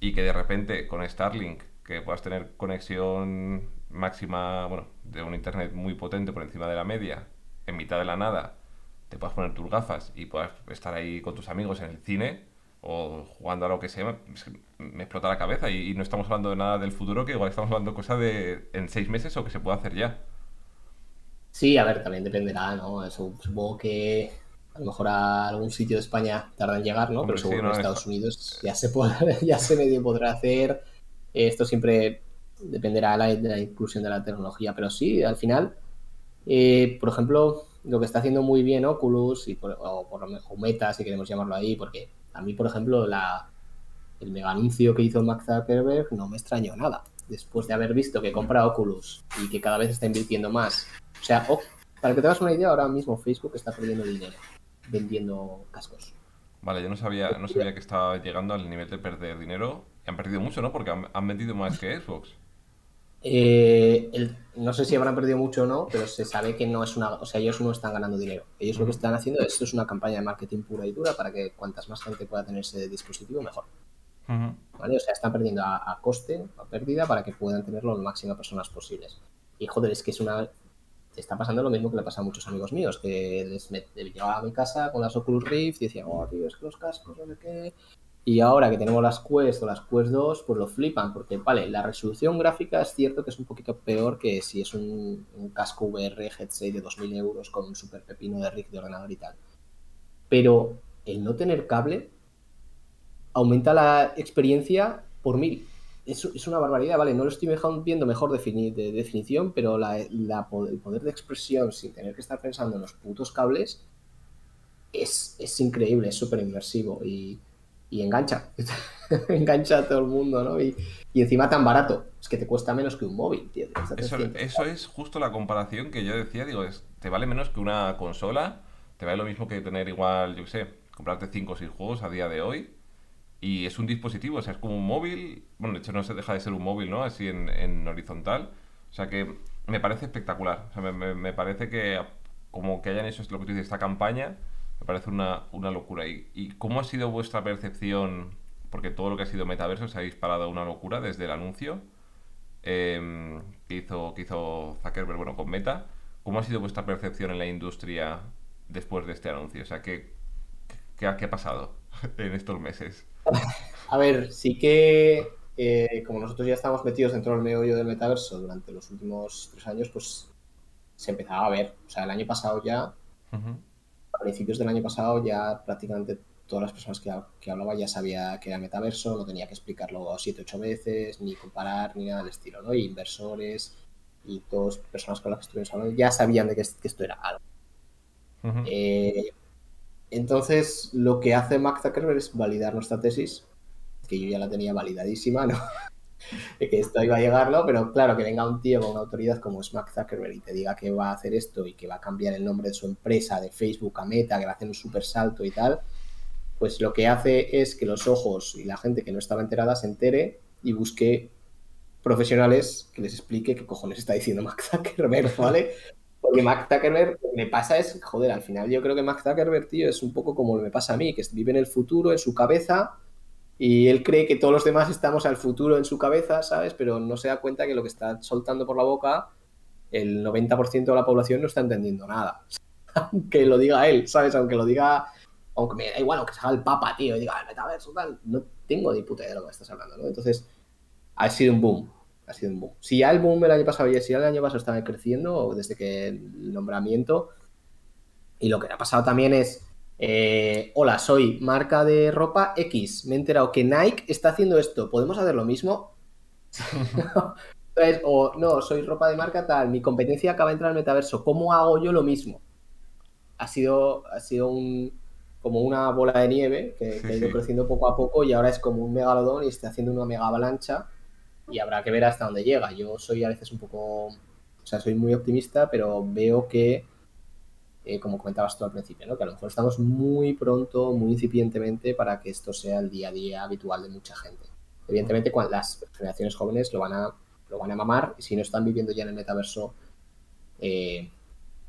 Y que de repente con Starlink, que puedas tener conexión máxima, bueno, de un internet muy potente por encima de la media, en mitad de la nada, te puedas poner tus gafas y puedas estar ahí con tus amigos en el cine o jugando a lo que sea, me explota la cabeza y, no estamos hablando de nada del futuro, que igual estamos hablando de cosas de en seis meses o que se puede hacer ya. Sí, a ver, también dependerá, ¿no? supongo que a lo mejor a algún sitio de España tarda en llegar, ¿no? Pero seguro en Estados Unidos ya se, ya se medio podrá hacer. Esto siempre dependerá de la, inclusión de la tecnología, pero sí, al final, eh, por ejemplo, lo que está haciendo muy bien Oculus y o por lo mejor Meta, si queremos llamarlo ahí, porque a mí, por ejemplo, la, el mega anuncio que hizo Max Zuckerberg no me extrañó nada. Después de haber visto que compra Oculus y que cada vez está invirtiendo más. O sea, para que te hagas una idea, ahora mismo Facebook está perdiendo dinero vendiendo cascos. Vale, yo no sabía, no sabía que estaba llegando al nivel de perder dinero. Y han perdido mucho, ¿no? Porque han, han vendido más que Xbox. Eh, no sé si habrán perdido mucho o no, pero se sabe que no es una. O sea, ellos no están ganando dinero. Ellos lo que están haciendo esto es una campaña de marketing pura y dura para que cuantas más gente pueda tener ese dispositivo, mejor. ¿Vale? O sea, están perdiendo a, coste, a pérdida, para que puedan tenerlo lo máximo personas posibles. Y joder, es que es una. Está pasando lo mismo que le pasa a muchos amigos míos, que les llegaba a mi casa con las Oculus Rift y decían, oh, tío, es que los cascos, no sé qué y ahora que tenemos las Quest o las Quest 2, pues lo flipan, porque vale, la resolución gráfica es cierto que es un poquito peor que si es un, casco VR headset de 2.000 euros con un super pepino de rig de ordenador y tal. Pero el no tener cable aumenta la experiencia por mil. Es, es una barbaridad, ¿vale? No lo estoy viendo mejor de definición, pero la, el poder de expresión sin tener que estar pensando en los putos cables es, es increíble, es súper inmersivo y y engancha. engancha a todo el mundo, ¿no? Y, encima tan barato. Es que te cuesta menos que un móvil, tío. Eso, es justo la comparación que yo decía. Digo, es, te vale menos que una consola. Te vale lo mismo que tener igual, yo qué sé, comprarte 5 o 6 juegos a día de hoy. Y es un dispositivo, o sea, es como un móvil. Bueno, de hecho no se deja de ser un móvil, ¿no? Así en, horizontal. O sea que me parece espectacular. O sea, me, me parece que como que hayan hecho lo que tú dices, esta campaña me parece una, locura. ¿Y, cómo ha sido vuestra percepción? Porque todo lo que ha sido metaverso se ha disparado una locura desde el anuncio em, que, hizo, que hizo Zuckerberg bueno, con Meta. ¿Cómo ha sido vuestra percepción en la industria después de este anuncio? O sea, ¿qué, qué, ha pasado en estos meses? A ver, sí que eh, como nosotros ya estamos metidos dentro del meollo del metaverso durante los últimos tres años, pues se empezaba a ver. O sea, el año pasado ya a principios del año pasado ya prácticamente todas las personas que, hablaba ya sabía que era metaverso, no tenía que explicarlo siete, ocho veces, ni comparar, ni nada del estilo, ¿no? Y inversores y todas las personas con las que estuvimos hablando ya sabían de que, esto era algo. Eh, entonces, lo que hace Max Zuckerberg es validar nuestra tesis, que yo ya la tenía validadísima, ¿no? que esto iba a llegarlo, pero claro, que venga un tío con una autoridad como es Mark Zuckerberg y te diga que va a hacer esto y que va a cambiar el nombre de su empresa de Facebook a Meta, que va a hacer un super salto y tal, pues lo que hace es que los ojos y la gente que no estaba enterada se entere y busque profesionales que les explique qué cojones está diciendo Mark Zuckerberg, ¿vale? Porque Mark Zuckerberg, lo que me pasa es, joder, al final yo creo que Mark Zuckerberg, tío, es un poco como lo que me pasa a mí, que vive en el futuro, en su cabeza, y él cree que todos los demás estamos al futuro en su cabeza, ¿sabes? Pero no se da cuenta que lo que está soltando por la boca, el 90% de la población no está entendiendo nada. Aunque lo diga él, ¿sabes? Aunque lo diga, aunque me da igual, aunque salga el papa, tío, y diga, metaverso, tal, no tengo ni puta idea de lo que estás hablando, ¿no? Entonces, ha sido un boom, ha sido un boom. Si ya el boom el año pasado, y si ya el año pasado estaba creciendo, desde que el nombramiento, y lo que ha pasado también es eh, hola, soy marca de ropa X. Me he enterado que Nike está haciendo esto. ¿Podemos hacer lo mismo? o no, soy ropa de marca tal. Mi competencia acaba de entrar al metaverso. ¿Cómo hago yo lo mismo? Ha sido, ha sido un, como una bola de nieve que, ha ido creciendo poco a poco y ahora es como un megalodón y está haciendo una mega avalancha y habrá que ver hasta dónde llega. Yo soy a veces un poco O sea, soy muy optimista, pero veo que, eh, como comentabas tú al principio, ¿no? que a lo mejor estamos muy pronto, muy incipientemente para que esto sea el día a día habitual de mucha gente. Evidentemente, cuando las generaciones jóvenes lo van a, lo van a mamar, y si no están viviendo ya en el metaverso, eh,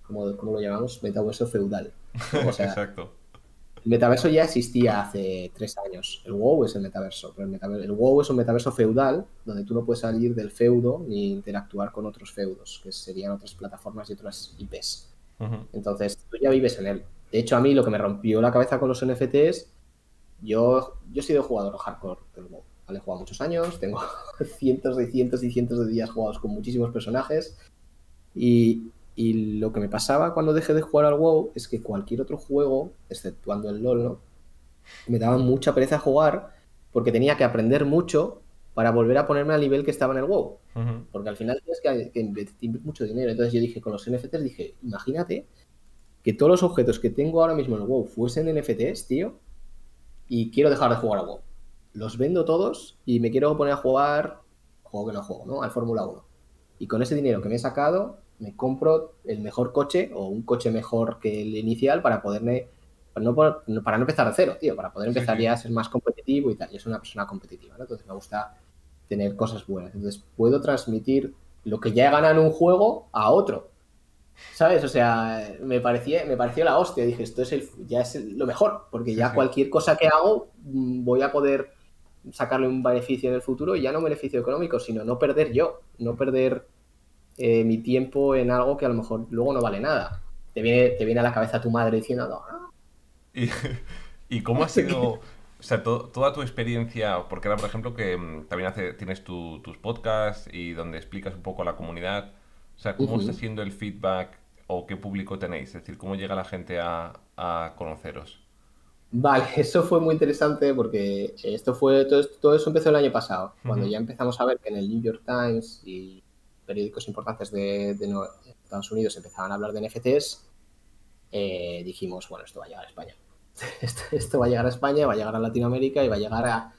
¿cómo, lo llamamos? Metaverso feudal. O sea, Exacto. El metaverso ya existía hace tres años. El WoW es el metaverso, pero el, WoW es un metaverso feudal donde tú no puedes salir del feudo ni interactuar con otros feudos, que serían otras plataformas y otras IPs. Entonces, tú ya vives en él. De hecho, a mí lo que me rompió la cabeza con los NFTs, yo, yo he sido jugador hardcore del WoW. He jugado muchos años, tengo cientos y cientos y cientos de días jugados con muchísimos personajes. Y, y lo que me pasaba cuando dejé de jugar al WoW es que cualquier otro juego, exceptuando el LoL, ¿no? me daba mucha pereza jugar porque tenía que aprender mucho para volver a ponerme al nivel que estaba en el WoW. Porque al final tienes que, invertir mucho dinero. Entonces yo dije, con los NFTs dije, imagínate que todos los objetos que tengo ahora mismo en el WoW fuesen NFTs, tío, y quiero dejar de jugar al WoW. Los vendo todos y me quiero poner a jugar, juego que no juego, ¿no? Al Fórmula 1. Y con ese dinero que me he sacado, me compro el mejor coche o un coche mejor que el inicial para poderme, para no, para no empezar de cero, tío, para poder empezar ya a ser más competitivo y tal. Yo soy una persona competitiva, ¿no? Entonces me gusta tener cosas buenas. Entonces puedo transmitir lo que ya he ganado en un juego a otro. ¿Sabes? O sea, me parecía, me pareció la hostia. Dije, esto es el, ya es lo mejor, porque ya cualquier cosa que hago mm, voy a poder sacarle un beneficio en el futuro y ya no un beneficio económico, sino no perder yo, no perder eh, mi tiempo en algo que a lo mejor luego no vale nada. Te viene, te viene a la cabeza tu madre diciendo, no, ¿Y, cómo ha sido, o sea, toda tu experiencia, porque ahora, por ejemplo, que mm, también hace, tienes tus podcasts y donde explicas un poco a la comunidad, o sea, ¿cómo está siendo el feedback o qué público tenéis? Es decir, ¿cómo llega la gente a, conoceros? Vale, eso fue muy interesante porque esto fue todo, todo eso empezó el año pasado, cuando ya empezamos a ver que en el New York Times y periódicos importantes de, Estados Unidos empezaban a hablar de NFTs, eh, dijimos, bueno, esto va a llegar a España. Esto, va a llegar a España, va a llegar a Latinoamérica y va a llegar a,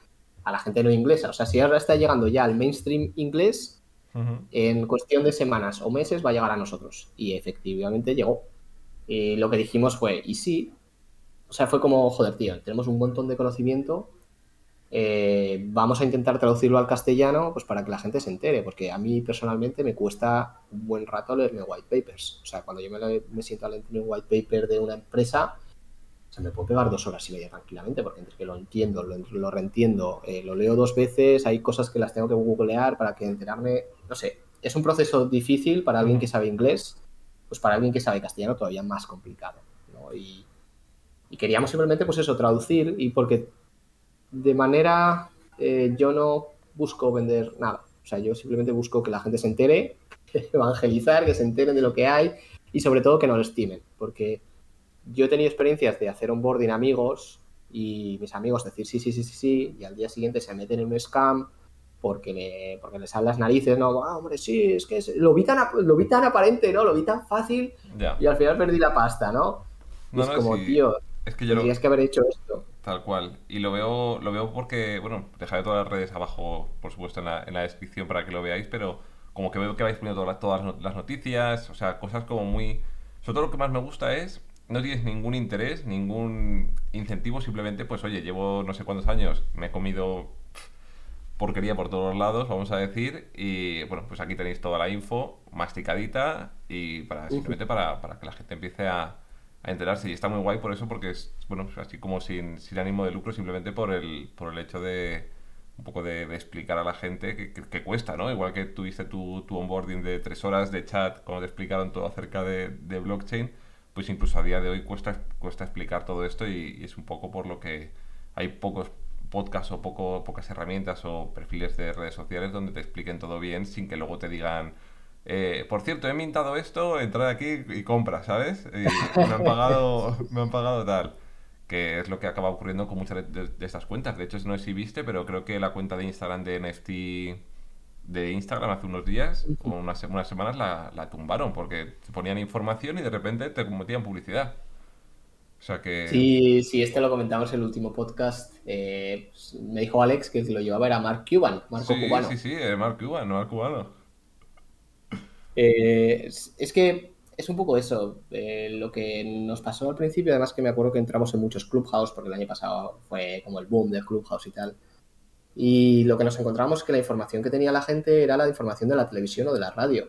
la gente no inglesa. O sea, si ahora está llegando ya al mainstream inglés, en cuestión de semanas o meses va a llegar a nosotros. Y efectivamente llegó. Y lo que dijimos fue, y sí, o sea, fue como, joder, tío, tenemos un montón de conocimiento, eh, vamos a intentar traducirlo al castellano pues para que la gente se entere, porque a mí personalmente me cuesta un buen rato leerme white papers. O sea, cuando yo me, siento a leer un white paper de una empresa, se me puede pegar dos horas y media tranquilamente, porque entre que lo entiendo, lo, reentiendo, eh, lo leo dos veces, hay cosas que las tengo que googlear para que enterarme, no sé, es un proceso difícil para alguien que sabe inglés, pues para alguien que sabe castellano todavía más complicado. Y, y queríamos simplemente, pues eso, traducir y porque de manera, eh, yo no busco vender nada. O sea, yo simplemente busco que la gente se entere, evangelizar, que se enteren de lo que hay y sobre todo que no lo estimen. Porque yo he tenido experiencias de hacer onboarding amigos y mis amigos decir sí, sí, sí, sí, sí, y al día siguiente se meten en un scam porque, porque les salen las narices, no, ah, hombre, sí, es que lo, vi tan, lo vi tan aparente, ¿no? Lo vi tan fácil y al final perdí la pasta, ¿no? es como, tío, es que yo tendrías que haber hecho esto. Tal cual. Y lo veo, lo veo porque, bueno, dejaré todas las redes abajo, por supuesto, en la, en la descripción para que lo veáis, pero como que veo que vais poniendo todas, todas las noticias, o sea, cosas como muy... Sobre todo lo que más me gusta es, no tienes ningún interés, ningún incentivo, simplemente, pues oye, llevo no sé cuántos años, me he comido porquería por todos lados, vamos a decir, y bueno, pues aquí tenéis toda la info masticadita y para simplemente para, para que la gente empiece a a enterarse. Y está muy guay por eso, porque es, bueno, pues así como sin, sin ánimo de lucro, simplemente por el, por el hecho de un poco de, explicar a la gente que, cuesta, ¿no? Igual que tuviste tu, tu onboarding de tres horas de chat, cuando te explicaron todo acerca de, de blockchain, pues incluso a día de hoy cuesta, cuesta explicar todo esto y, es un poco por lo que hay pocos podcasts o poco, pocas herramientas o perfiles de redes sociales donde te expliquen todo bien sin que luego te digan eh, por cierto, he mintado esto, entra aquí y compra, ¿sabes? Y me han pagado, me han pagado tal. Que es lo que acaba ocurriendo con muchas de, estas cuentas. De hecho, no sé si viste, pero creo que la cuenta de Instagram de NFT de Instagram hace unos días, como unas, unas semanas, la, tumbaron porque ponían información y de repente te metían publicidad. O sea que... Sí, sí, este lo comentamos en el último podcast. Eh, pues, me dijo Alex que lo llevaba era Mark Cuban, Marco sí, Cubano. Sí, sí, Mark Cuban, no Mark Cubano. Eh, es, que es un poco eso. Eh, lo que nos pasó al principio, además que me acuerdo que entramos en muchos Clubhouse, porque el año pasado fue como el boom del Clubhouse y tal. Y lo que nos encontramos es que la información que tenía la gente era la información de la televisión o de la radio.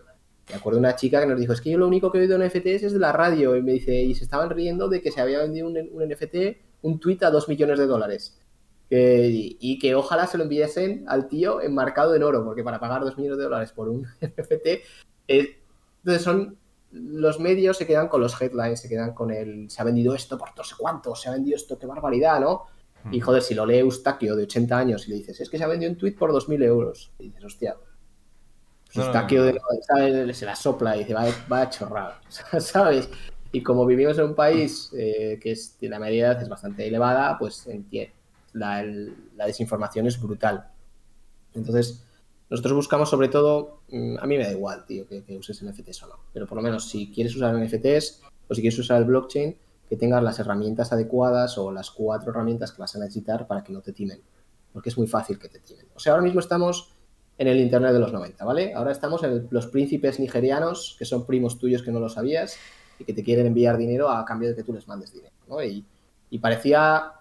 Me acuerdo una chica que nos dijo, es que yo lo único que he oído en NFTs es de la radio. Y me dice, y se estaban riendo de que se había vendido un, NFT, un tweet a dos millones de dólares. y que ojalá se lo enviasen al tío enmarcado en oro, porque para pagar dos millones de dólares por un NFT... entonces son los medios se quedan con los headlines, se quedan con el se ha vendido esto por no sé cuánto, se ha vendido esto, qué barbaridad, ¿no? Y joder, si lo lee Eustaquio de 80 años y le dices, es que se ha vendido un tweet por 2.000 euros, y dices, hostia, se la sopla y dice, va, va a chorrar, ¿sabes? Y como vivimos en un país eh, que es, la media es bastante elevada, pues la, la, desinformación es brutal. Entonces, nosotros buscamos sobre todo, mm, a mí me da igual, tío, que, que, uses NFTs o no, pero por lo menos si quieres usar NFTs o si quieres usar el blockchain, que tengas las herramientas adecuadas o las cuatro herramientas que vas a necesitar para que no te timen, porque es muy fácil que te timen. O sea, ahora mismo estamos en el Internet de los 90, ¿vale? Ahora estamos en los príncipes nigerianos, que son primos tuyos que no lo sabías y que te quieren enviar dinero a cambio de que tú les mandes dinero, ¿no? Y, parecía,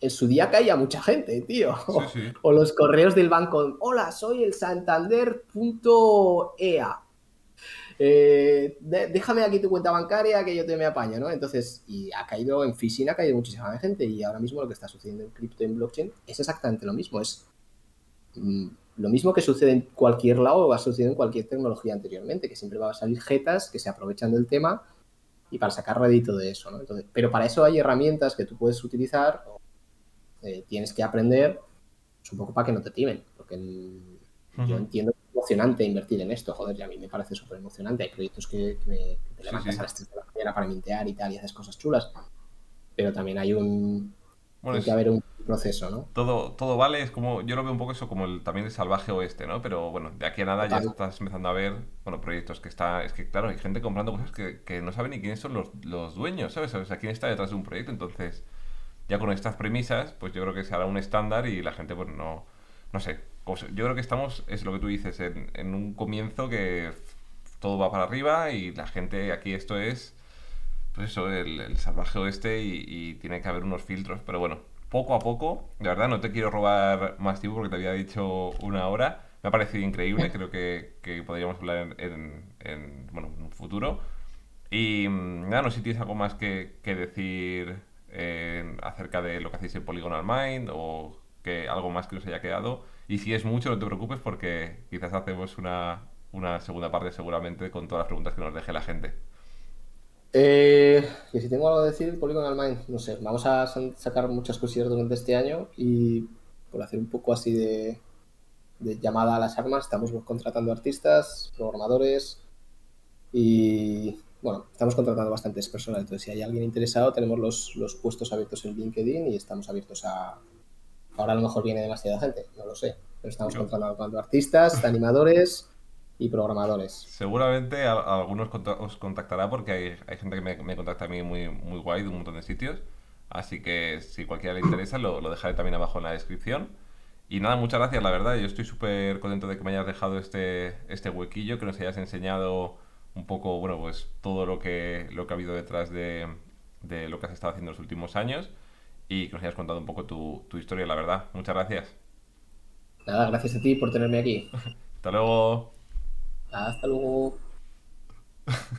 en su día caía mucha gente, tío. O, los correos del banco, hola, soy el santander.ea. Eh, déjame aquí tu cuenta bancaria que yo te me apaño, ¿no? Entonces, y ha caído en phishing, ha caído muchísima gente y ahora mismo lo que está sucediendo en cripto y en blockchain es exactamente lo mismo, es mm, lo mismo que sucede en cualquier lado o ha sucedido en cualquier tecnología anteriormente, que siempre va a salir jetas que se aprovechan del tema y para sacar rédito de eso, ¿no? Entonces, pero para eso hay herramientas que tú puedes utilizar, eh, tienes que aprender, pues, un poco para que no te timen, porque yo entiendo es emocionante invertir en esto, joder, y a mí me parece súper emocionante, hay proyectos que, me, te levantas a las 3 de la mañana para mintear y tal, y haces cosas chulas, pero también hay un... tiene que haber un proceso, ¿no? Todo, todo vale, es como, yo lo veo un poco eso como el, también el salvaje oeste, ¿no? Pero bueno, de aquí a nada ya estás empezando a ver, bueno, proyectos que está, es que claro, hay gente comprando cosas que, que no sabe ni quiénes son los, los dueños, ¿sabes? O sea, quién está detrás de un proyecto, entonces ya con estas premisas, pues yo creo que se hará un estándar y la gente pues no, no sé, yo creo que estamos, es lo que tú dices, en, en un comienzo que todo va para arriba y la gente, aquí esto es, pues eso, el, salvaje oeste y, y tiene que haber unos filtros, pero bueno, poco a poco. De verdad, no te quiero robar más tiempo porque te había dicho una hora. Me ha parecido increíble, creo que, podríamos hablar en, bueno, un futuro. Y mm, nada, no sé si tienes algo más que, decir eh, acerca de lo que hacéis en Polygonal Mind o que algo más que os haya quedado. Y si es mucho, no te preocupes porque quizás hacemos una, una segunda parte seguramente con todas las preguntas que nos deje la gente. Eh, que si tengo algo que decir, Polygonal Mind, no sé, vamos a sacar muchas cosillas durante este año y por hacer un poco así de, llamada a las armas, estamos contratando artistas, programadores y bueno, estamos contratando bastantes personas, entonces si hay alguien interesado tenemos los, los puestos abiertos en LinkedIn y estamos abiertos a... Ahora a lo mejor viene demasiada gente, no lo sé, pero estamos contratando artistas, animadores y programadores. Seguramente algunos os contactará porque hay, hay gente que me, contacta a mí muy, muy guay de un montón de sitios. Así que si cualquiera le interesa, lo, lo dejaré también abajo en la descripción. Y nada, muchas gracias, la verdad. Yo estoy súper contento de que me hayas dejado este, este huequillo, que nos hayas enseñado un poco, bueno, pues todo lo que, lo que ha habido detrás de, de lo que has estado haciendo en los últimos años y que nos hayas contado un poco tu, tu historia, la verdad. Muchas gracias. Nada, gracias a ti por tenerme aquí. Hasta luego. Hasta luego.